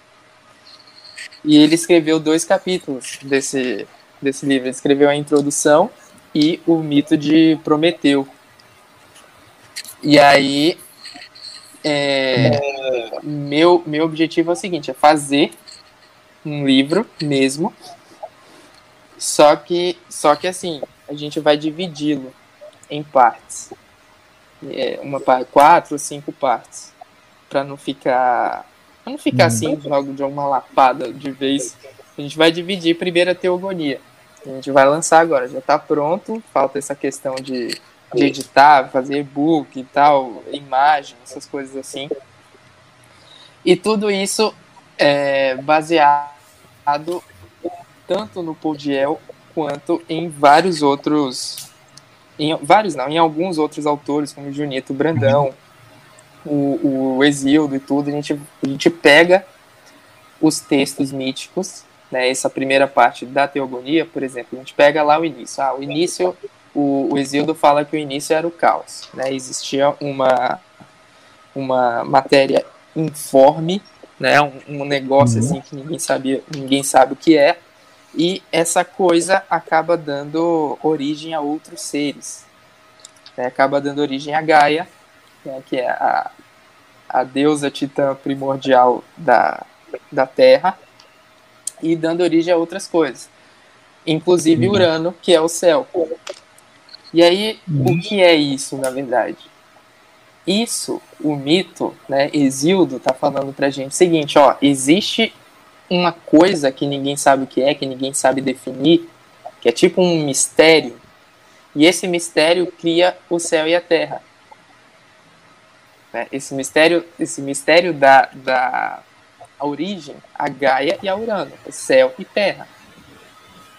E ele escreveu dois capítulos desse, desse livro. Ele escreveu a introdução e o mito de Prometeu. E aí, é, meu, meu objetivo é o seguinte: é fazer um livro mesmo, só que, só que assim, a gente vai dividi-lo em partes. É, uma quatro ou cinco partes. para não ficar não ficar assim, logo de uma lapada de vez. A gente vai dividir primeiro a teogonia. A gente vai lançar agora, já está pronto. Falta essa questão de de editar, fazer e-book e tal, imagem, essas coisas assim. E tudo isso é baseado tanto no Podiel quanto em vários outros em vários não, em alguns outros autores, como Junito Brandão, o, o Exildo e tudo, a gente, a gente pega os textos míticos, né, essa primeira parte da teogonia, por exemplo, a gente pega lá o início. Ah, o início, o, o Exildo fala que o início era o caos, né, existia uma, uma matéria informe, né, um, um negócio uhum. assim que ninguém sabia, ninguém sabe o que é, e essa coisa acaba dando origem a outros seres. Né? Acaba dando origem a Gaia, né? que é a, a deusa titã primordial da, da Terra, e dando origem a outras coisas. Inclusive uhum. Urano, que é o céu. E aí, uhum. o que é isso, na verdade? Isso, o mito, né, Exildo está falando pra gente o seguinte, ó, existe uma coisa que ninguém sabe o que é, que ninguém sabe definir, que é tipo um mistério. E esse mistério cria o céu e a terra. Né? Esse mistério, esse mistério da, da origem, a Gaia e a Urano, o céu e terra.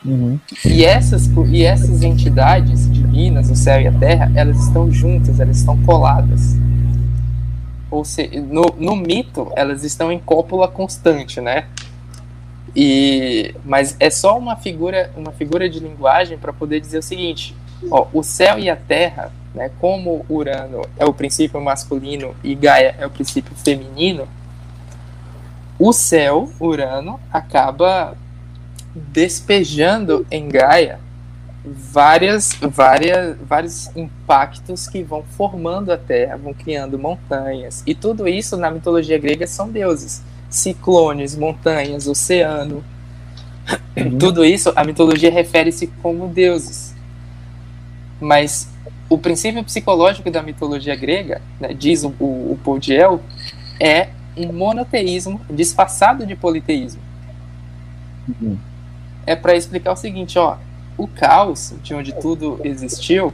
Uhum. E, essas, e essas entidades divinas, o céu e a terra, elas estão juntas, elas estão coladas. Ou seja, no, no mito, elas estão em cópula constante, né? E, mas é só uma figura, uma figura de linguagem para poder dizer o seguinte: ó, o céu e a terra, né, como Urano é o princípio masculino e Gaia é o princípio feminino, o céu, Urano, acaba despejando em Gaia várias, várias, vários impactos que vão formando a Terra, vão criando montanhas. E tudo isso na mitologia grega são deuses ciclones, montanhas, oceano. Uhum. Tudo isso, a mitologia refere-se como deuses. Mas o princípio psicológico da mitologia grega, né, diz o, o, o é um monoteísmo disfarçado de politeísmo. Uhum. É para explicar o seguinte, ó, o caos, de onde tudo existiu,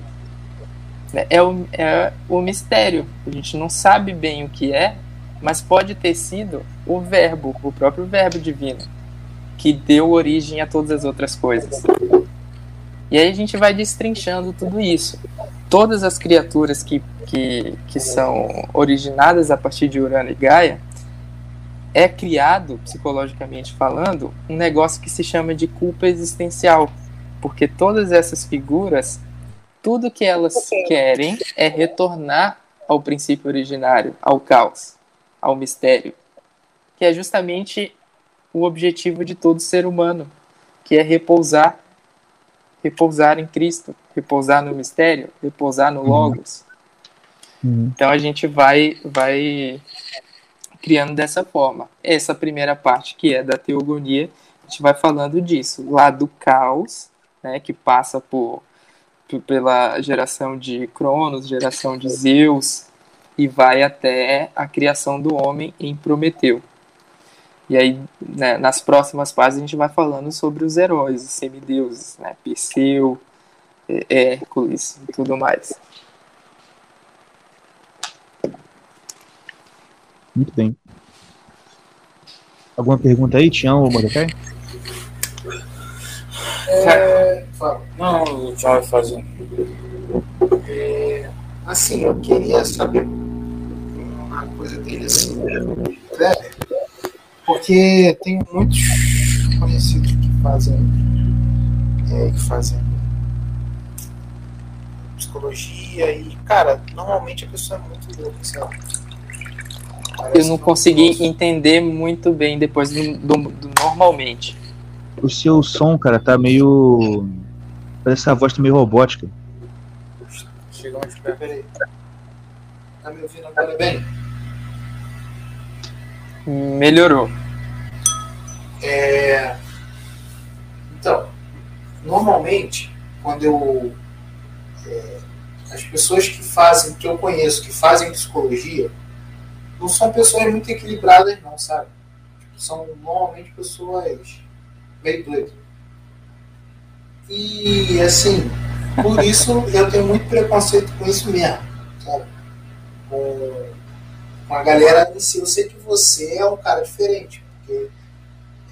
né, é, o, é o mistério. A gente não sabe bem o que é, mas pode ter sido o verbo, o próprio verbo divino, que deu origem a todas as outras coisas. E aí a gente vai destrinchando tudo isso. Todas as criaturas que, que, que são originadas a partir de Urano e Gaia, é criado, psicologicamente falando, um negócio que se chama de culpa existencial. Porque todas essas figuras, tudo que elas querem é retornar ao princípio originário, ao caos ao mistério, que é justamente o objetivo de todo ser humano, que é repousar, repousar em Cristo, repousar no mistério, repousar no uhum. Logos. Uhum. Então a gente vai, vai criando dessa forma. Essa primeira parte que é da teogonia, a gente vai falando disso, lá do caos, né, que passa por, por pela geração de Cronos, geração de Zeus, e vai até a criação do homem em Prometeu. E aí, né, nas próximas páginas, a gente vai falando sobre os heróis, os semideuses, né? Perseu, Hércules e tudo mais. Muito bem. Alguma pergunta aí, Tião ou Mordecai? É, não, o Tião vai fazer. É, assim, eu queria saber coisa dele assim, né? Porque tem muitos conhecidos que fazem é, que fazem psicologia e, cara, normalmente a pessoa é muito louca, sabe? Eu não consegui entender muito bem depois do, do, do, normalmente. O seu som, cara, tá meio. Parece que a voz tá meio robótica. Chegou onde peraí. Tá me ouvindo agora bem? Melhorou. É... Então, normalmente, quando eu. É... As pessoas que fazem, que eu conheço, que fazem psicologia, não são pessoas muito equilibradas, não, sabe? São normalmente pessoas meio doidas. E, assim, Por isso eu tenho muito preconceito com isso mesmo. Sabe? Com, com a galera si. Eu sei que você é um cara diferente, porque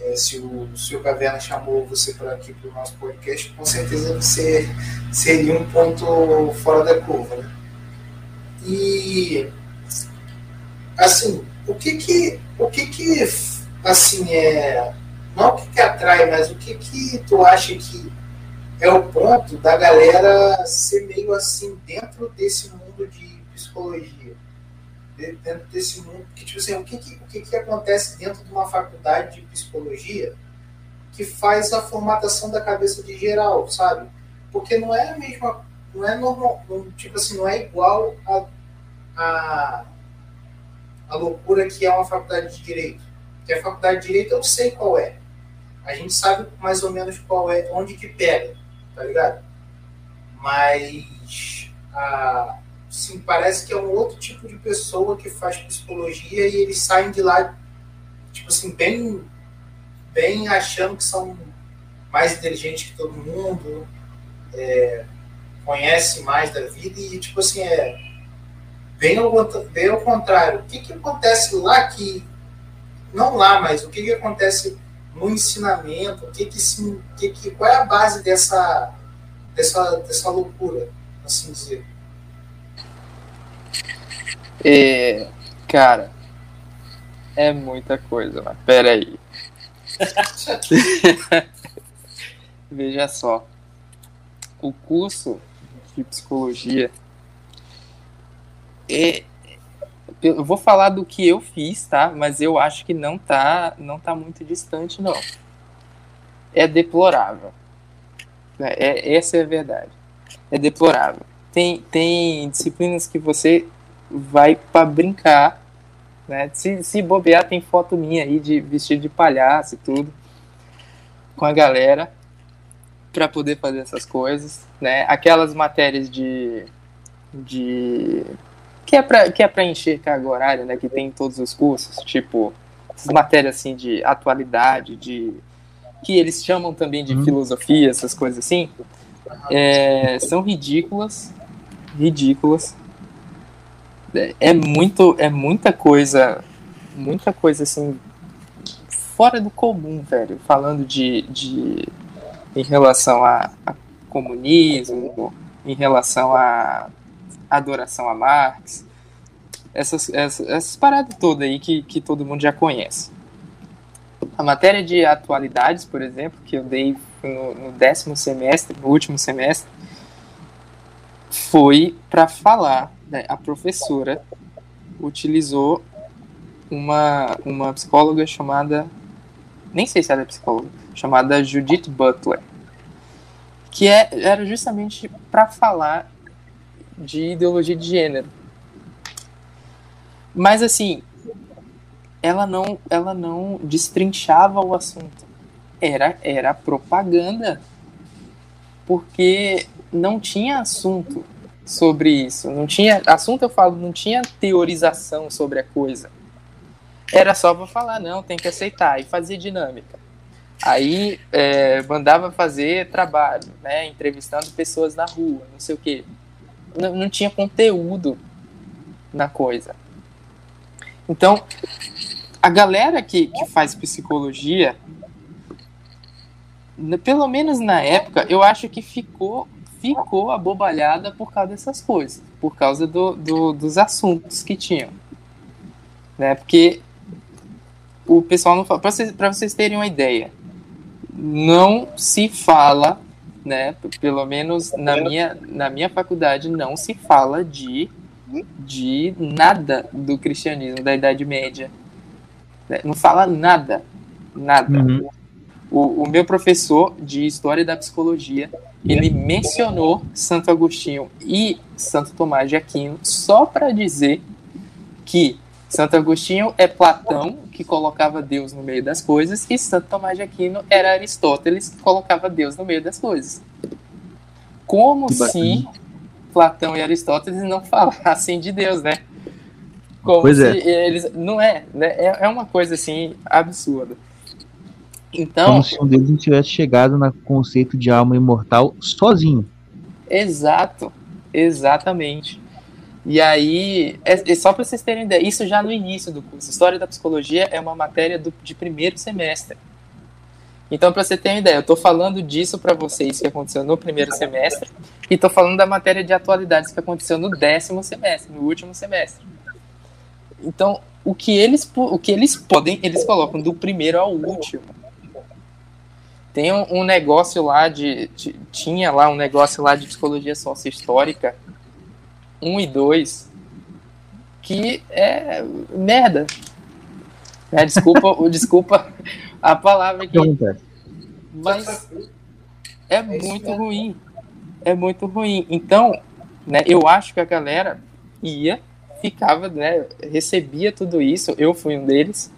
é, se, o, se o Caverna chamou você para aqui para o nosso podcast, com certeza você seria um ponto fora da curva. Né? E assim, o que que, o que que assim é não o que, que atrai, mas o que que tu acha que é o ponto da galera ser meio assim dentro desse mundo de psicologia. Dentro desse mundo. Que, tipo assim, o que, que, o que, que acontece dentro de uma faculdade de psicologia que faz a formatação da cabeça de geral, sabe? Porque não é a mesma. Não é normal. Não, tipo assim, não é igual a, a, a loucura que é uma faculdade de direito. Porque a faculdade de direito eu sei qual é. A gente sabe mais ou menos qual é, onde que pega tá ligado? Mas, ah, sim, parece que é um outro tipo de pessoa que faz psicologia e eles saem de lá, tipo assim, bem, bem achando que são mais inteligentes que todo mundo, é, conhece mais da vida e, tipo assim, é bem ao, bem ao contrário. O que, que acontece lá que, não lá, mas o que, que acontece no ensinamento, o que que, sim, que, que qual é a base dessa, dessa, dessa loucura, assim dizer? É, cara, é muita coisa, mas peraí. Veja só, o curso de psicologia é, eu vou falar do que eu fiz, tá? Mas eu acho que não tá, não tá muito distante, não. É deplorável. É, é, essa é a verdade. É deplorável. Tem, tem disciplinas que você vai para brincar, né? Se, se bobear, tem foto minha aí de vestido de palhaço e tudo, com a galera, para poder fazer essas coisas, né? Aquelas matérias de, de que é para que é para encher carga horária, né, que tem em todos os cursos, tipo matérias assim de atualidade, de que eles chamam também de uhum. filosofia, essas coisas assim, é, são ridículas, ridículas. É, muito, é muita coisa, muita coisa assim fora do comum, velho. Falando de, de em relação a, a comunismo, em relação a adoração a Marx, essas, essas, essas paradas todas aí que, que todo mundo já conhece. A matéria de atualidades, por exemplo, que eu dei no, no décimo semestre, no último semestre, foi para falar, né, a professora utilizou uma, uma psicóloga chamada, nem sei se ela é psicóloga, chamada Judith Butler, que é, era justamente para falar de ideologia de gênero. Mas assim, ela não, ela não destrinchava o assunto. Era, era propaganda. Porque não tinha assunto sobre isso. Não tinha. Assunto eu falo, não tinha teorização sobre a coisa. Era só para falar, não, tem que aceitar. E fazer dinâmica. Aí é, mandava fazer trabalho, né? Entrevistando pessoas na rua, não sei o quê não, não tinha conteúdo na coisa. Então, a galera que, que faz psicologia, pelo menos na época, eu acho que ficou ficou abobalhada por causa dessas coisas, por causa do, do, dos assuntos que tinham. Né? Porque o pessoal não fala. Para vocês, vocês terem uma ideia, não se fala né? Pelo menos na minha, na minha faculdade não se fala de, de nada do cristianismo da Idade Média. Né? Não fala nada, nada. Uhum. O, o meu professor de História da Psicologia, ele mencionou Santo Agostinho e Santo Tomás de Aquino só para dizer que Santo Agostinho é Platão, que colocava Deus no meio das coisas, e Santo Tomás de Aquino era Aristóteles, que colocava Deus no meio das coisas. Como se Platão e Aristóteles não falassem de Deus, né? Como pois é. eles. Não é, né? É, é uma coisa assim absurda. Então, Como se um deles tivesse chegado no conceito de alma imortal sozinho. Exato, exatamente. E aí, é, é só para vocês terem ideia, isso já no início do curso. História da Psicologia é uma matéria do, de primeiro semestre. Então, para você ter uma ideia, eu estou falando disso para vocês que aconteceu no primeiro semestre e estou falando da matéria de atualidades que aconteceu no décimo semestre, no último semestre. Então, o que eles, o que eles podem, eles colocam do primeiro ao último. Tem um, um negócio lá de, de, Tinha lá um negócio lá de psicologia sócio-histórica, 1 e 2, que é merda. É, desculpa, desculpa a palavra aqui. Mas é muito ruim. É muito ruim. Então, né, eu acho que a galera ia, ficava, né, recebia tudo isso, eu fui um deles,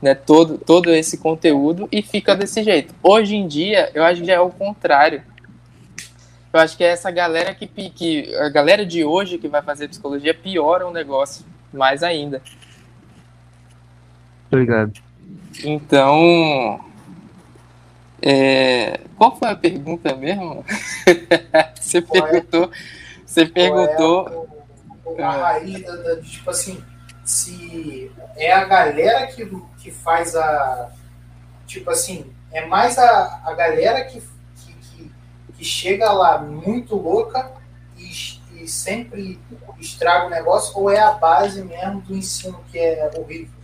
né, todo, todo esse conteúdo e fica desse jeito. Hoje em dia, eu acho que já é o contrário. Eu acho que é essa galera que, que a galera de hoje que vai fazer psicologia piora o negócio mais ainda. Obrigado. Então, é, qual foi a pergunta mesmo? você qual é? perguntou, é, você perguntou. É a, a raiz da, da, tipo assim, se é a galera que, que faz a. Tipo assim, é mais a, a galera que, que, que, que chega lá muito louca e, e sempre estraga o negócio, ou é a base mesmo do ensino que é horrível?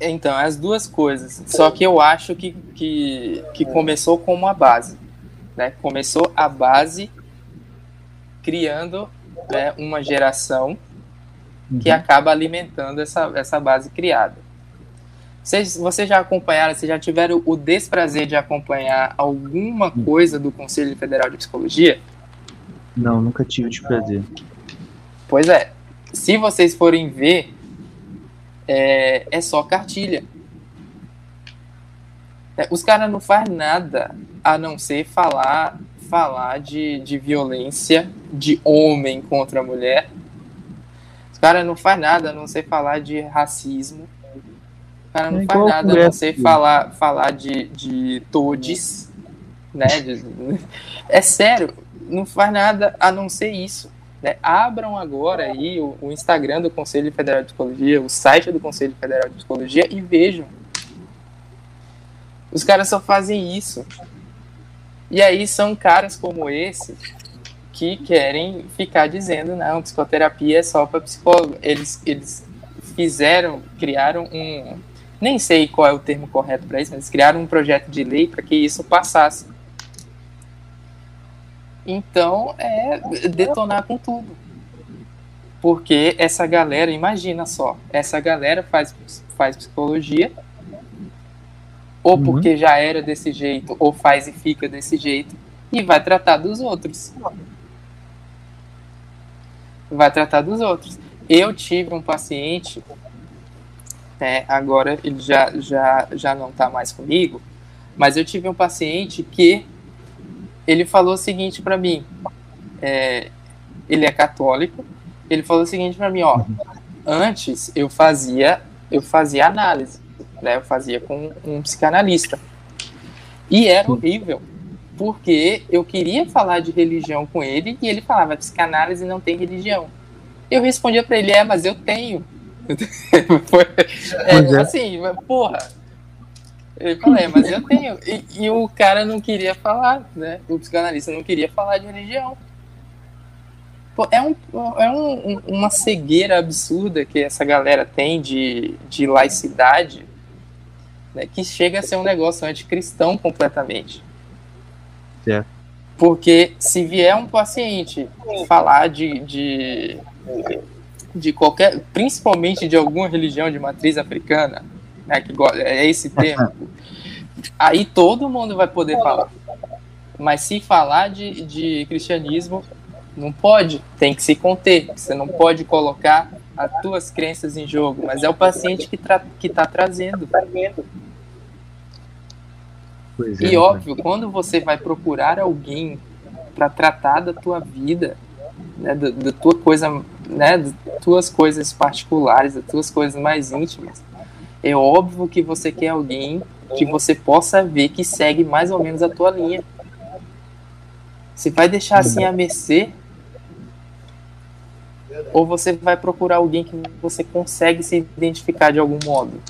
Então, as duas coisas. Só que eu acho que, que, que começou com uma base. Né? Começou a base criando né, uma geração que uhum. acaba alimentando essa, essa base criada. Vocês, vocês já acompanharam, vocês já tiveram o desprazer de acompanhar alguma coisa do Conselho Federal de Psicologia? Não, nunca tive o desprazer. Pois é. Se vocês forem ver, é, é só cartilha. É, os caras não fazem nada a não ser falar falar de, de violência de homem contra mulher. Os caras não fazem nada a não ser falar de racismo. Os caras não é fazem nada a não ser falar, falar de, de todes. Né? De, é sério, não faz nada a não ser isso. Né? Abram agora aí o, o, Instagram do Conselho Federal de Psicologia, o site do Conselho Federal de Psicologia e vejam. Os caras só fazem isso. E aí são caras como esse que querem ficar dizendo, não, psicoterapia é só para psicólogo. Eles, eles fizeram, criaram um. Nem sei qual é o termo correto para isso, mas eles criaram um projeto de lei para que isso passasse. Então é detonar com tudo. Porque essa galera, imagina só, essa galera faz, faz psicologia, ou uhum. porque já era desse jeito, ou faz e fica desse jeito, e vai tratar dos outros. Vai tratar dos outros. Eu tive um paciente, é, agora ele já, já, já não está mais comigo, mas eu tive um paciente que ele falou o seguinte para mim. É, ele é católico. Ele falou o seguinte para mim, ó. Antes eu fazia eu fazia análise, né? Eu fazia com um psicanalista e era horrível porque eu queria falar de religião com ele e ele falava psicanálise não tem religião. Eu respondia para ele é, mas eu tenho. Foi, é, é, assim, porra, ele falou, é, mas eu tenho. E, e, o cara não queria falar, né? O psicanalista não queria falar de religião. Pô, é um, é um, uma cegueira absurda que essa galera tem de, de laicidade, né, que chega a ser um negócio anticristão completamente. É. Porque se vier um paciente falar de, de, de qualquer, principalmente de alguma religião de matriz africana, né, que é esse termo, aí todo mundo vai poder falar. Mas se falar de, de cristianismo, não pode, tem que se conter. Você não pode colocar as tuas crenças em jogo, mas é o paciente que está que tá trazendo. Pois e é, óbvio, quando você vai procurar alguém para tratar da tua vida, né, da, da, tua coisa, né, das tuas coisas particulares, das tuas coisas mais íntimas, é óbvio que você quer alguém que você possa ver que segue mais ou menos a tua linha. Você vai deixar assim a mercê? Ou você vai procurar alguém que você consegue se identificar de algum modo?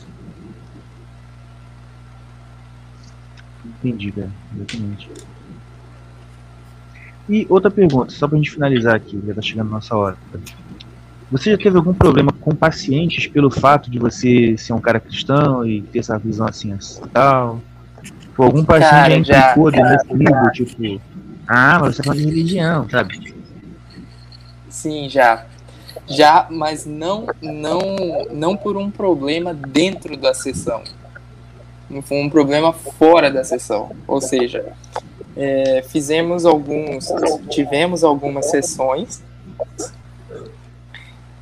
Entendi, cara. Exatamente. E outra pergunta, só pra gente finalizar aqui, já tá chegando a nossa hora. Você já teve algum problema com pacientes pelo fato de você ser um cara cristão e ter essa visão assim, assim tal? Ou algum paciente Cara, já já. implicou desse nível, tipo, ah, mas você tá falando de religião, sabe? Sim, já. Já, mas não, não, não por um problema dentro da sessão. Foi um problema fora da sessão. Ou seja, é, fizemos alguns, tivemos algumas sessões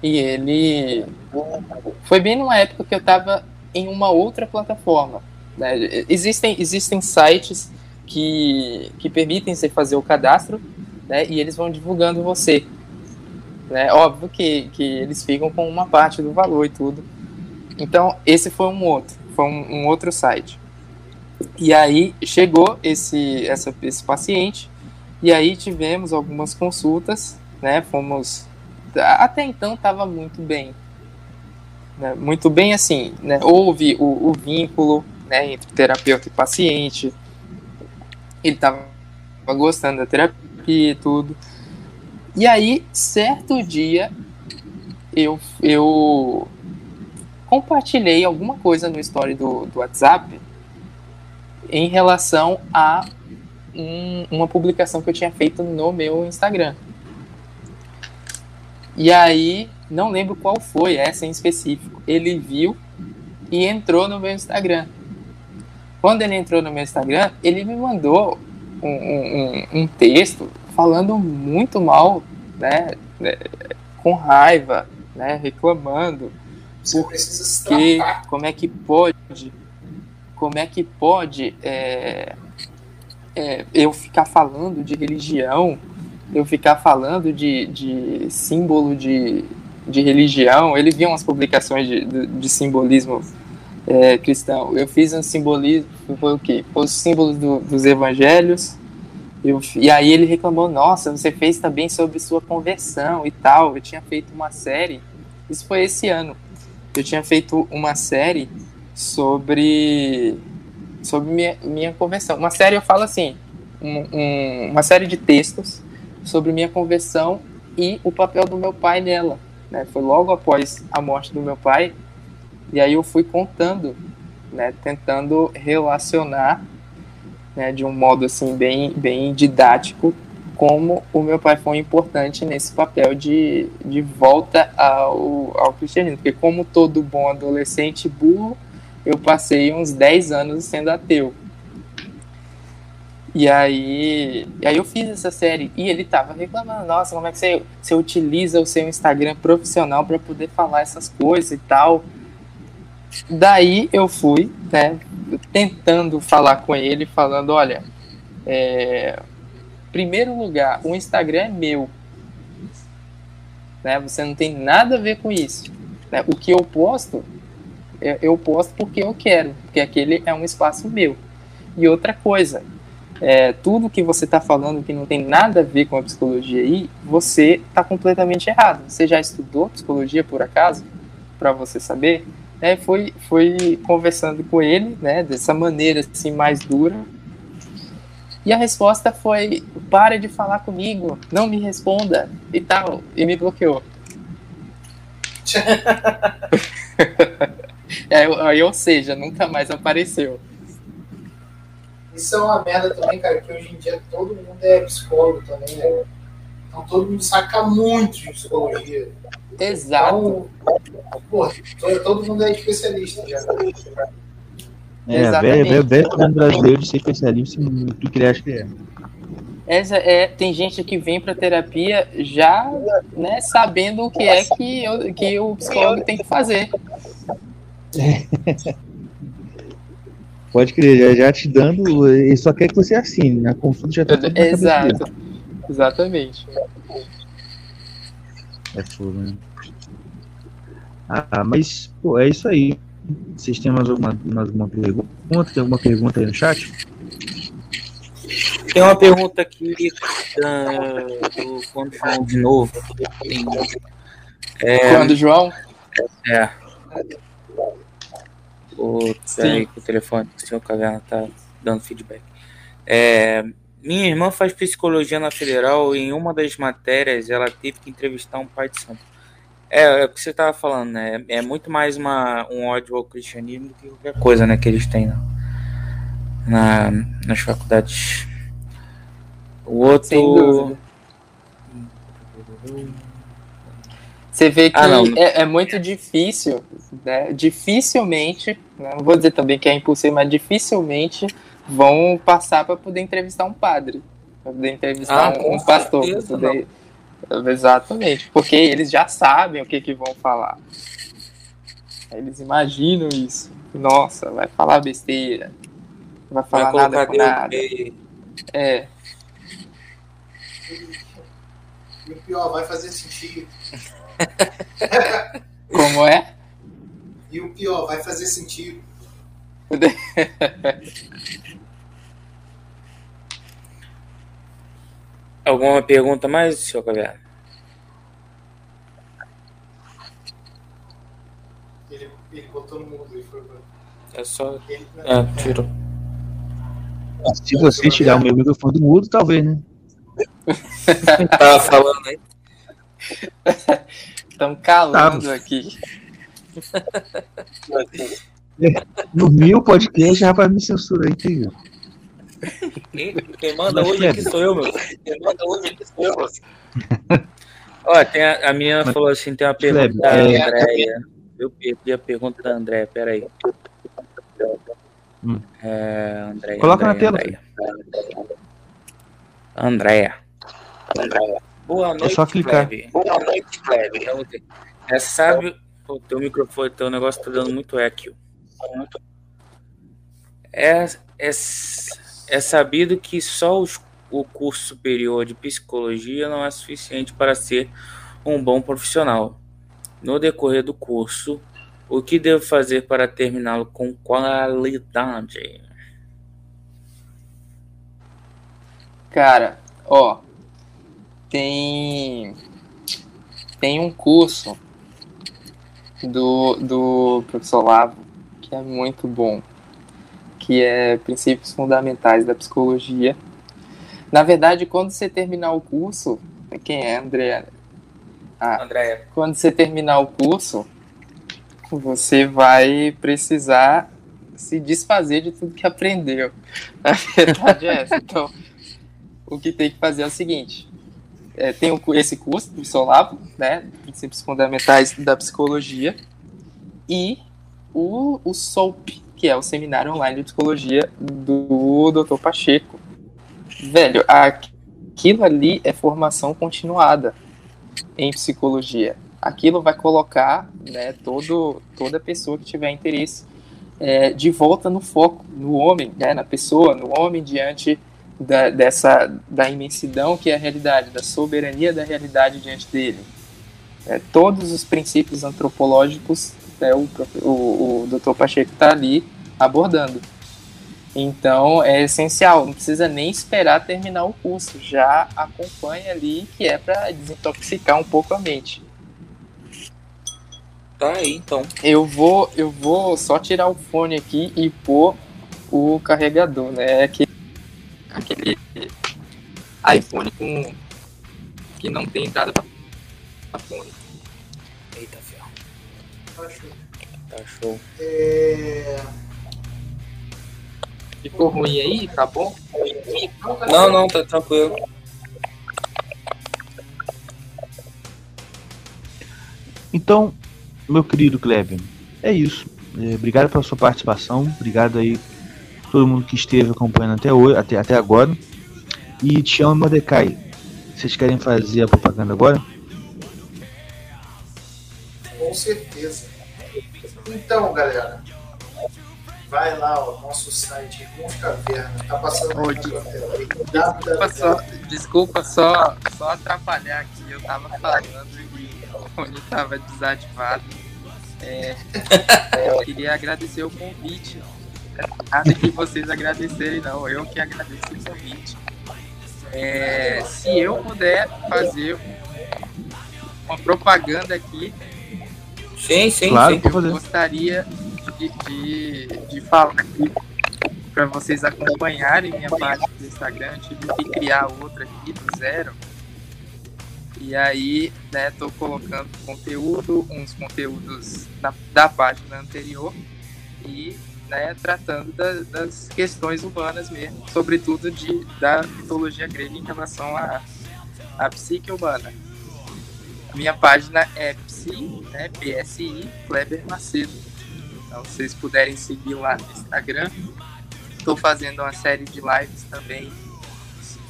e ele foi bem numa época que eu estava em uma outra plataforma. né? Existem, existem sites que, que permitem você fazer o cadastro né, e eles vão divulgando você. Né? Óbvio que, que eles ficam com uma parte do valor e tudo. Então, esse foi um outro, foi um, um outro site. E aí chegou esse, essa, esse paciente, e aí tivemos algumas consultas, né? Fomos. Até então estava muito bem. Né? Muito bem assim, né? Houve o, o vínculo né, entre terapeuta e paciente. Ele estava gostando da terapia e tudo. E aí, certo dia, eu, eu compartilhei alguma coisa no story do, do WhatsApp em relação a um, uma publicação que eu tinha feito no meu Instagram. E aí, não lembro qual foi essa em específico. Ele viu e entrou no meu Instagram. Quando ele entrou no meu Instagram, ele me mandou um, um, um texto falando muito mal, né, com raiva, né, reclamando, Você precisa se que tratar. como é que pode, como é que pode é, é, eu ficar falando de religião, eu ficar falando de, de símbolo de, de religião. Ele viu umas publicações de, de, de simbolismo é, cristão. Eu fiz um simbolismo, foi o quê? Foi os símbolos do, dos evangelhos. Eu, e aí ele reclamou, nossa, você fez também sobre sua conversão e tal. Eu tinha feito uma série, isso foi esse ano. Eu tinha feito uma série sobre sobre minha, minha conversão. Uma série, eu falo assim, um, um, uma série de textos sobre minha conversão e o papel do meu pai nela. Né? Foi logo após a morte do meu pai, e aí eu fui contando, né? tentando relacionar né? de um modo assim bem, bem didático como o meu pai foi importante nesse papel de, de volta ao, ao cristianismo. Porque como todo bom adolescente burro, eu passei uns 10 anos sendo ateu. E aí, e aí eu fiz essa série e ele tava reclamando, nossa, como é que você, você utiliza o seu Instagram profissional para poder falar essas coisas e tal. Daí eu fui, né, tentando falar com ele, falando, olha, é, primeiro lugar, o Instagram é meu, né, você não tem nada a ver com isso. Né, o que eu posto, eu, eu posto porque eu quero, porque aquele é um espaço meu. E outra coisa, é, tudo que você está falando que não tem nada a ver com a psicologia aí, você está completamente errado. Você já estudou psicologia por acaso? Para você saber? É, foi, foi conversando com ele, né, dessa maneira assim mais dura. E a resposta foi: pare de falar comigo, não me responda e tal. E me bloqueou. é, ou seja, nunca mais apareceu. Isso é uma merda também, cara, que hoje em dia todo mundo é psicólogo também, né? Então todo mundo saca muito de psicologia. Exato. Então, todo mundo é especialista já. É, velho, velho, brasileiro de ser especialista em tudo que ele acha que é. Essa é, tem gente que vem para terapia já né, sabendo o que é que, eu, que o psicólogo tem que fazer. Pode crer, já, já te dando, ele só quer que você assine, a consulta já tá na dele. Exato. Exatamente. É foda, né? Ah, mas, pô, é isso aí. Vocês têm mais alguma, mais alguma pergunta? Tem alguma pergunta aí no chat? Tem uma pergunta aqui da, do quando João de novo. Tem, é, quando João? É. O, que o telefone do seu caverna tá dando feedback. É, minha irmã faz psicologia na federal e em uma das matérias ela teve que entrevistar um pai de santo. É, é o que você estava falando, né? É muito mais uma, um ódio ao cristianismo do que qualquer coisa, né? Que eles têm na, na nas faculdades. O outro. Você vê que ah, é, é, muito difícil, né? Dificilmente, né? não vou dizer também que é impossível, mas dificilmente vão passar para poder entrevistar um padre, para poder entrevistar ah, um, um pastor. Poder... Exatamente, porque eles já sabem o que, que vão falar. Eles imaginam isso. Nossa, vai falar besteira. Não vai falar vai nada com nada. É. E o pior, vai fazer sentido. Como é? E o pior, vai fazer sentido. Alguma pergunta mais, senhor Caverna? Ele, ele botou no mundo e foi É só. Ele, ah, tirou. Se você tirar o meu microfone do mudo, talvez, né? Tava falando aí. Estamos calando Tava. aqui. No meu podcast já vai me censurar, entendeu? Quem, quem manda hoje aqui sou eu, meu. Quem manda hoje aqui sou eu. Olha, tem a, a minha falou assim: tem uma pergunta da é... Andréia. Eu perdi a pergunta da Andréia, peraí. Hum. É, Andréia, Coloca Andréia, na tela. Andréia. Andréia. Boa noite, é só clicar. Boa noite, Kleber. É, sabe, o teu microfone, teu negócio tá dando muito eco. É, é, é sabido que só os, o curso superior de psicologia não é suficiente para ser um bom profissional. No decorrer do curso, o que devo fazer para terminá-lo com qualidade? Cara, ó, tem tem um curso do, do professor Lavo que é muito bom que é Princípios Fundamentais da Psicologia. Na verdade, quando você terminar o curso, quem é André? Ah, Andréia. Quando você terminar o curso, você vai precisar se desfazer de tudo que aprendeu. A verdade é essa. Então, o que tem que fazer é o seguinte: é, tem esse curso do Solavo, né? Princípios Fundamentais da Psicologia, e o, o SOAP, que é o Seminário Online de Psicologia do Dr. Pacheco. Velho, aquilo ali é formação continuada em psicologia. Aquilo vai colocar né, todo, toda pessoa que tiver interesse é, de volta no foco, no homem, né, na pessoa, no homem diante da, dessa da imensidão que é a realidade, da soberania da realidade diante dele. É, todos os princípios antropológicos né, o, o, o Dr. Pacheco está ali abordando. Então é essencial, não precisa nem esperar terminar o curso, já acompanha ali que é para desintoxicar um pouco a mente. Tá aí, então. Eu vou, eu vou só tirar o fone aqui e pôr o carregador, né? É aquele, aquele iPhone com que não tem entrada para fone. Tá show. Tá show. É... Ficou ruim aí? Tá bom? Não, não, tá tranquilo. Então, meu querido Kleber, é isso. É, obrigado pela sua participação. Obrigado aí todo mundo que esteve acompanhando até hoje, até, até agora. E te amo, Mordecai. Vocês querem fazer a propaganda agora? Com certeza. Então, galera, vai lá, o nosso site Irmãos Caverna, tá passando Oi, desculpa, só, desculpa só, só atrapalhar aqui, eu tava falando e o fone tava desativado. É, eu queria agradecer o convite. Nada que vocês agradecerem, não. Eu que agradeço o convite. É, se eu puder fazer uma propaganda aqui, Sim, sim, Claro. sim. Eu fazer. gostaria de, de, de falar aqui para vocês acompanharem minha página do Instagram. Eu tive que criar outra aqui do zero. E aí, né, tô colocando conteúdo, uns conteúdos da, da página anterior e, né, tratando da- das questões humanas mesmo, sobretudo de, da mitologia grega em relação à à psique humana. Minha página é Psi, né, PSI, Kleber Macedo. Então, se vocês puderem seguir lá no Instagram. Estou fazendo uma série de lives também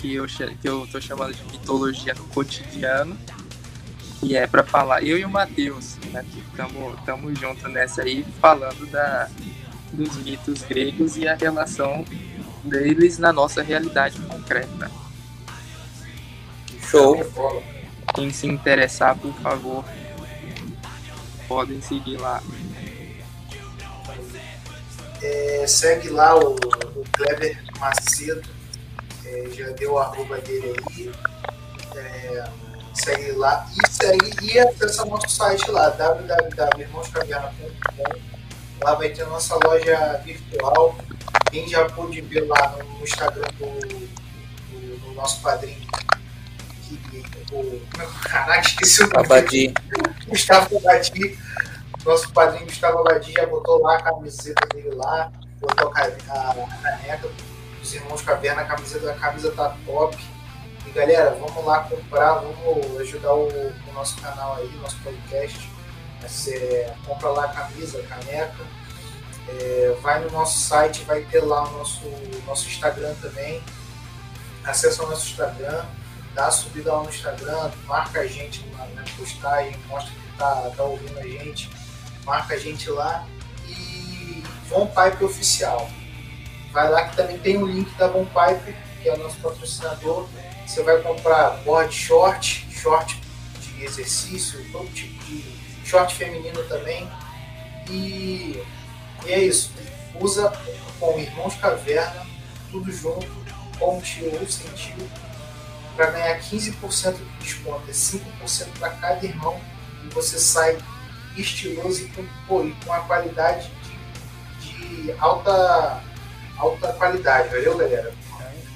que eu, que eu tô chamando de mitologia no cotidiano. E é para falar, eu e o Matheus, né, estamos tamo junto nessa aí, falando da, dos mitos gregos e a relação deles na nossa realidade concreta. Show. Quem se interessar, por favor, podem seguir lá. É, segue lá o, o Kleber Macedo, é, já deu o arroba dele aí. É, segue lá e segue e acessa nosso site lá, www.irmãoscaverna.com. Lá vai ter nossa loja virtual. Quem já pôde ver lá no, Instagram do, do- do nosso padrinho. O, caraca, esqueci o nome Abadi. Gustavo Abadi, nosso padrinho Gustavo Abadi já botou lá a camiseta dele lá, botou a, ca- a, a caneca dos irmãos Caverna, a camiseta da camisa tá top. E galera, vamos lá comprar, vamos ajudar o, o nosso canal aí, nosso podcast. Você compra lá a camisa, a caneca. É, vai no nosso site, vai ter lá o nosso, nosso Instagram também. Acessa o nosso Instagram, dá subida lá no Instagram, marca a gente na, na postagem, mostra que tá, tá ouvindo a gente, marca a gente lá e Von Pipe Oficial. Vai lá que também tem o link da Von Pipe, que é o nosso patrocinador. Você vai comprar board short, short de exercício, todo tipo de short feminino também. E, e é isso. Usa com Irmãos Caverna, tudo junto, com tio ou sem tio, para ganhar 15% de desconto. É 5% para cada irmão e você sai estiloso e com, pô, e com a qualidade de, de alta, alta qualidade, valeu galera?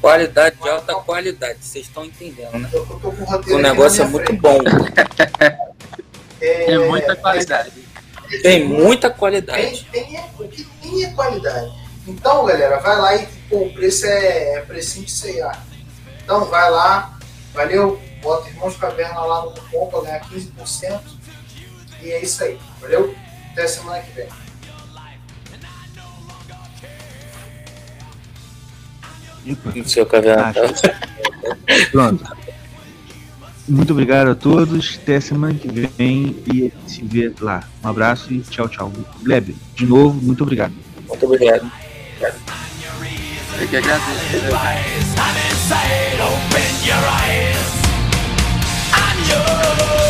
Qualidade de alta qualidade, vocês estão entendendo, né? Eu, eu tô com o O negócio é muito frente. bom. É, É muita qualidade. Tem muita Tem, qualidade. tem, é- o que tem é qualidade. Então, galera, vai lá e pô, o preço é, é precinho de C&A. Então, vai lá, valeu, bota Irmãos Caverna lá no cupom para ganhar 15%. E é isso aí, valeu? Até semana que vem. No seu caverna. Pronto. Muito obrigado a todos. Até semana que vem e se vê lá. Um abraço e tchau, tchau. Kleber, de novo, muito obrigado. Muito obrigado. Eu que agradeço. I'm inside, open your eyes. I'm yours.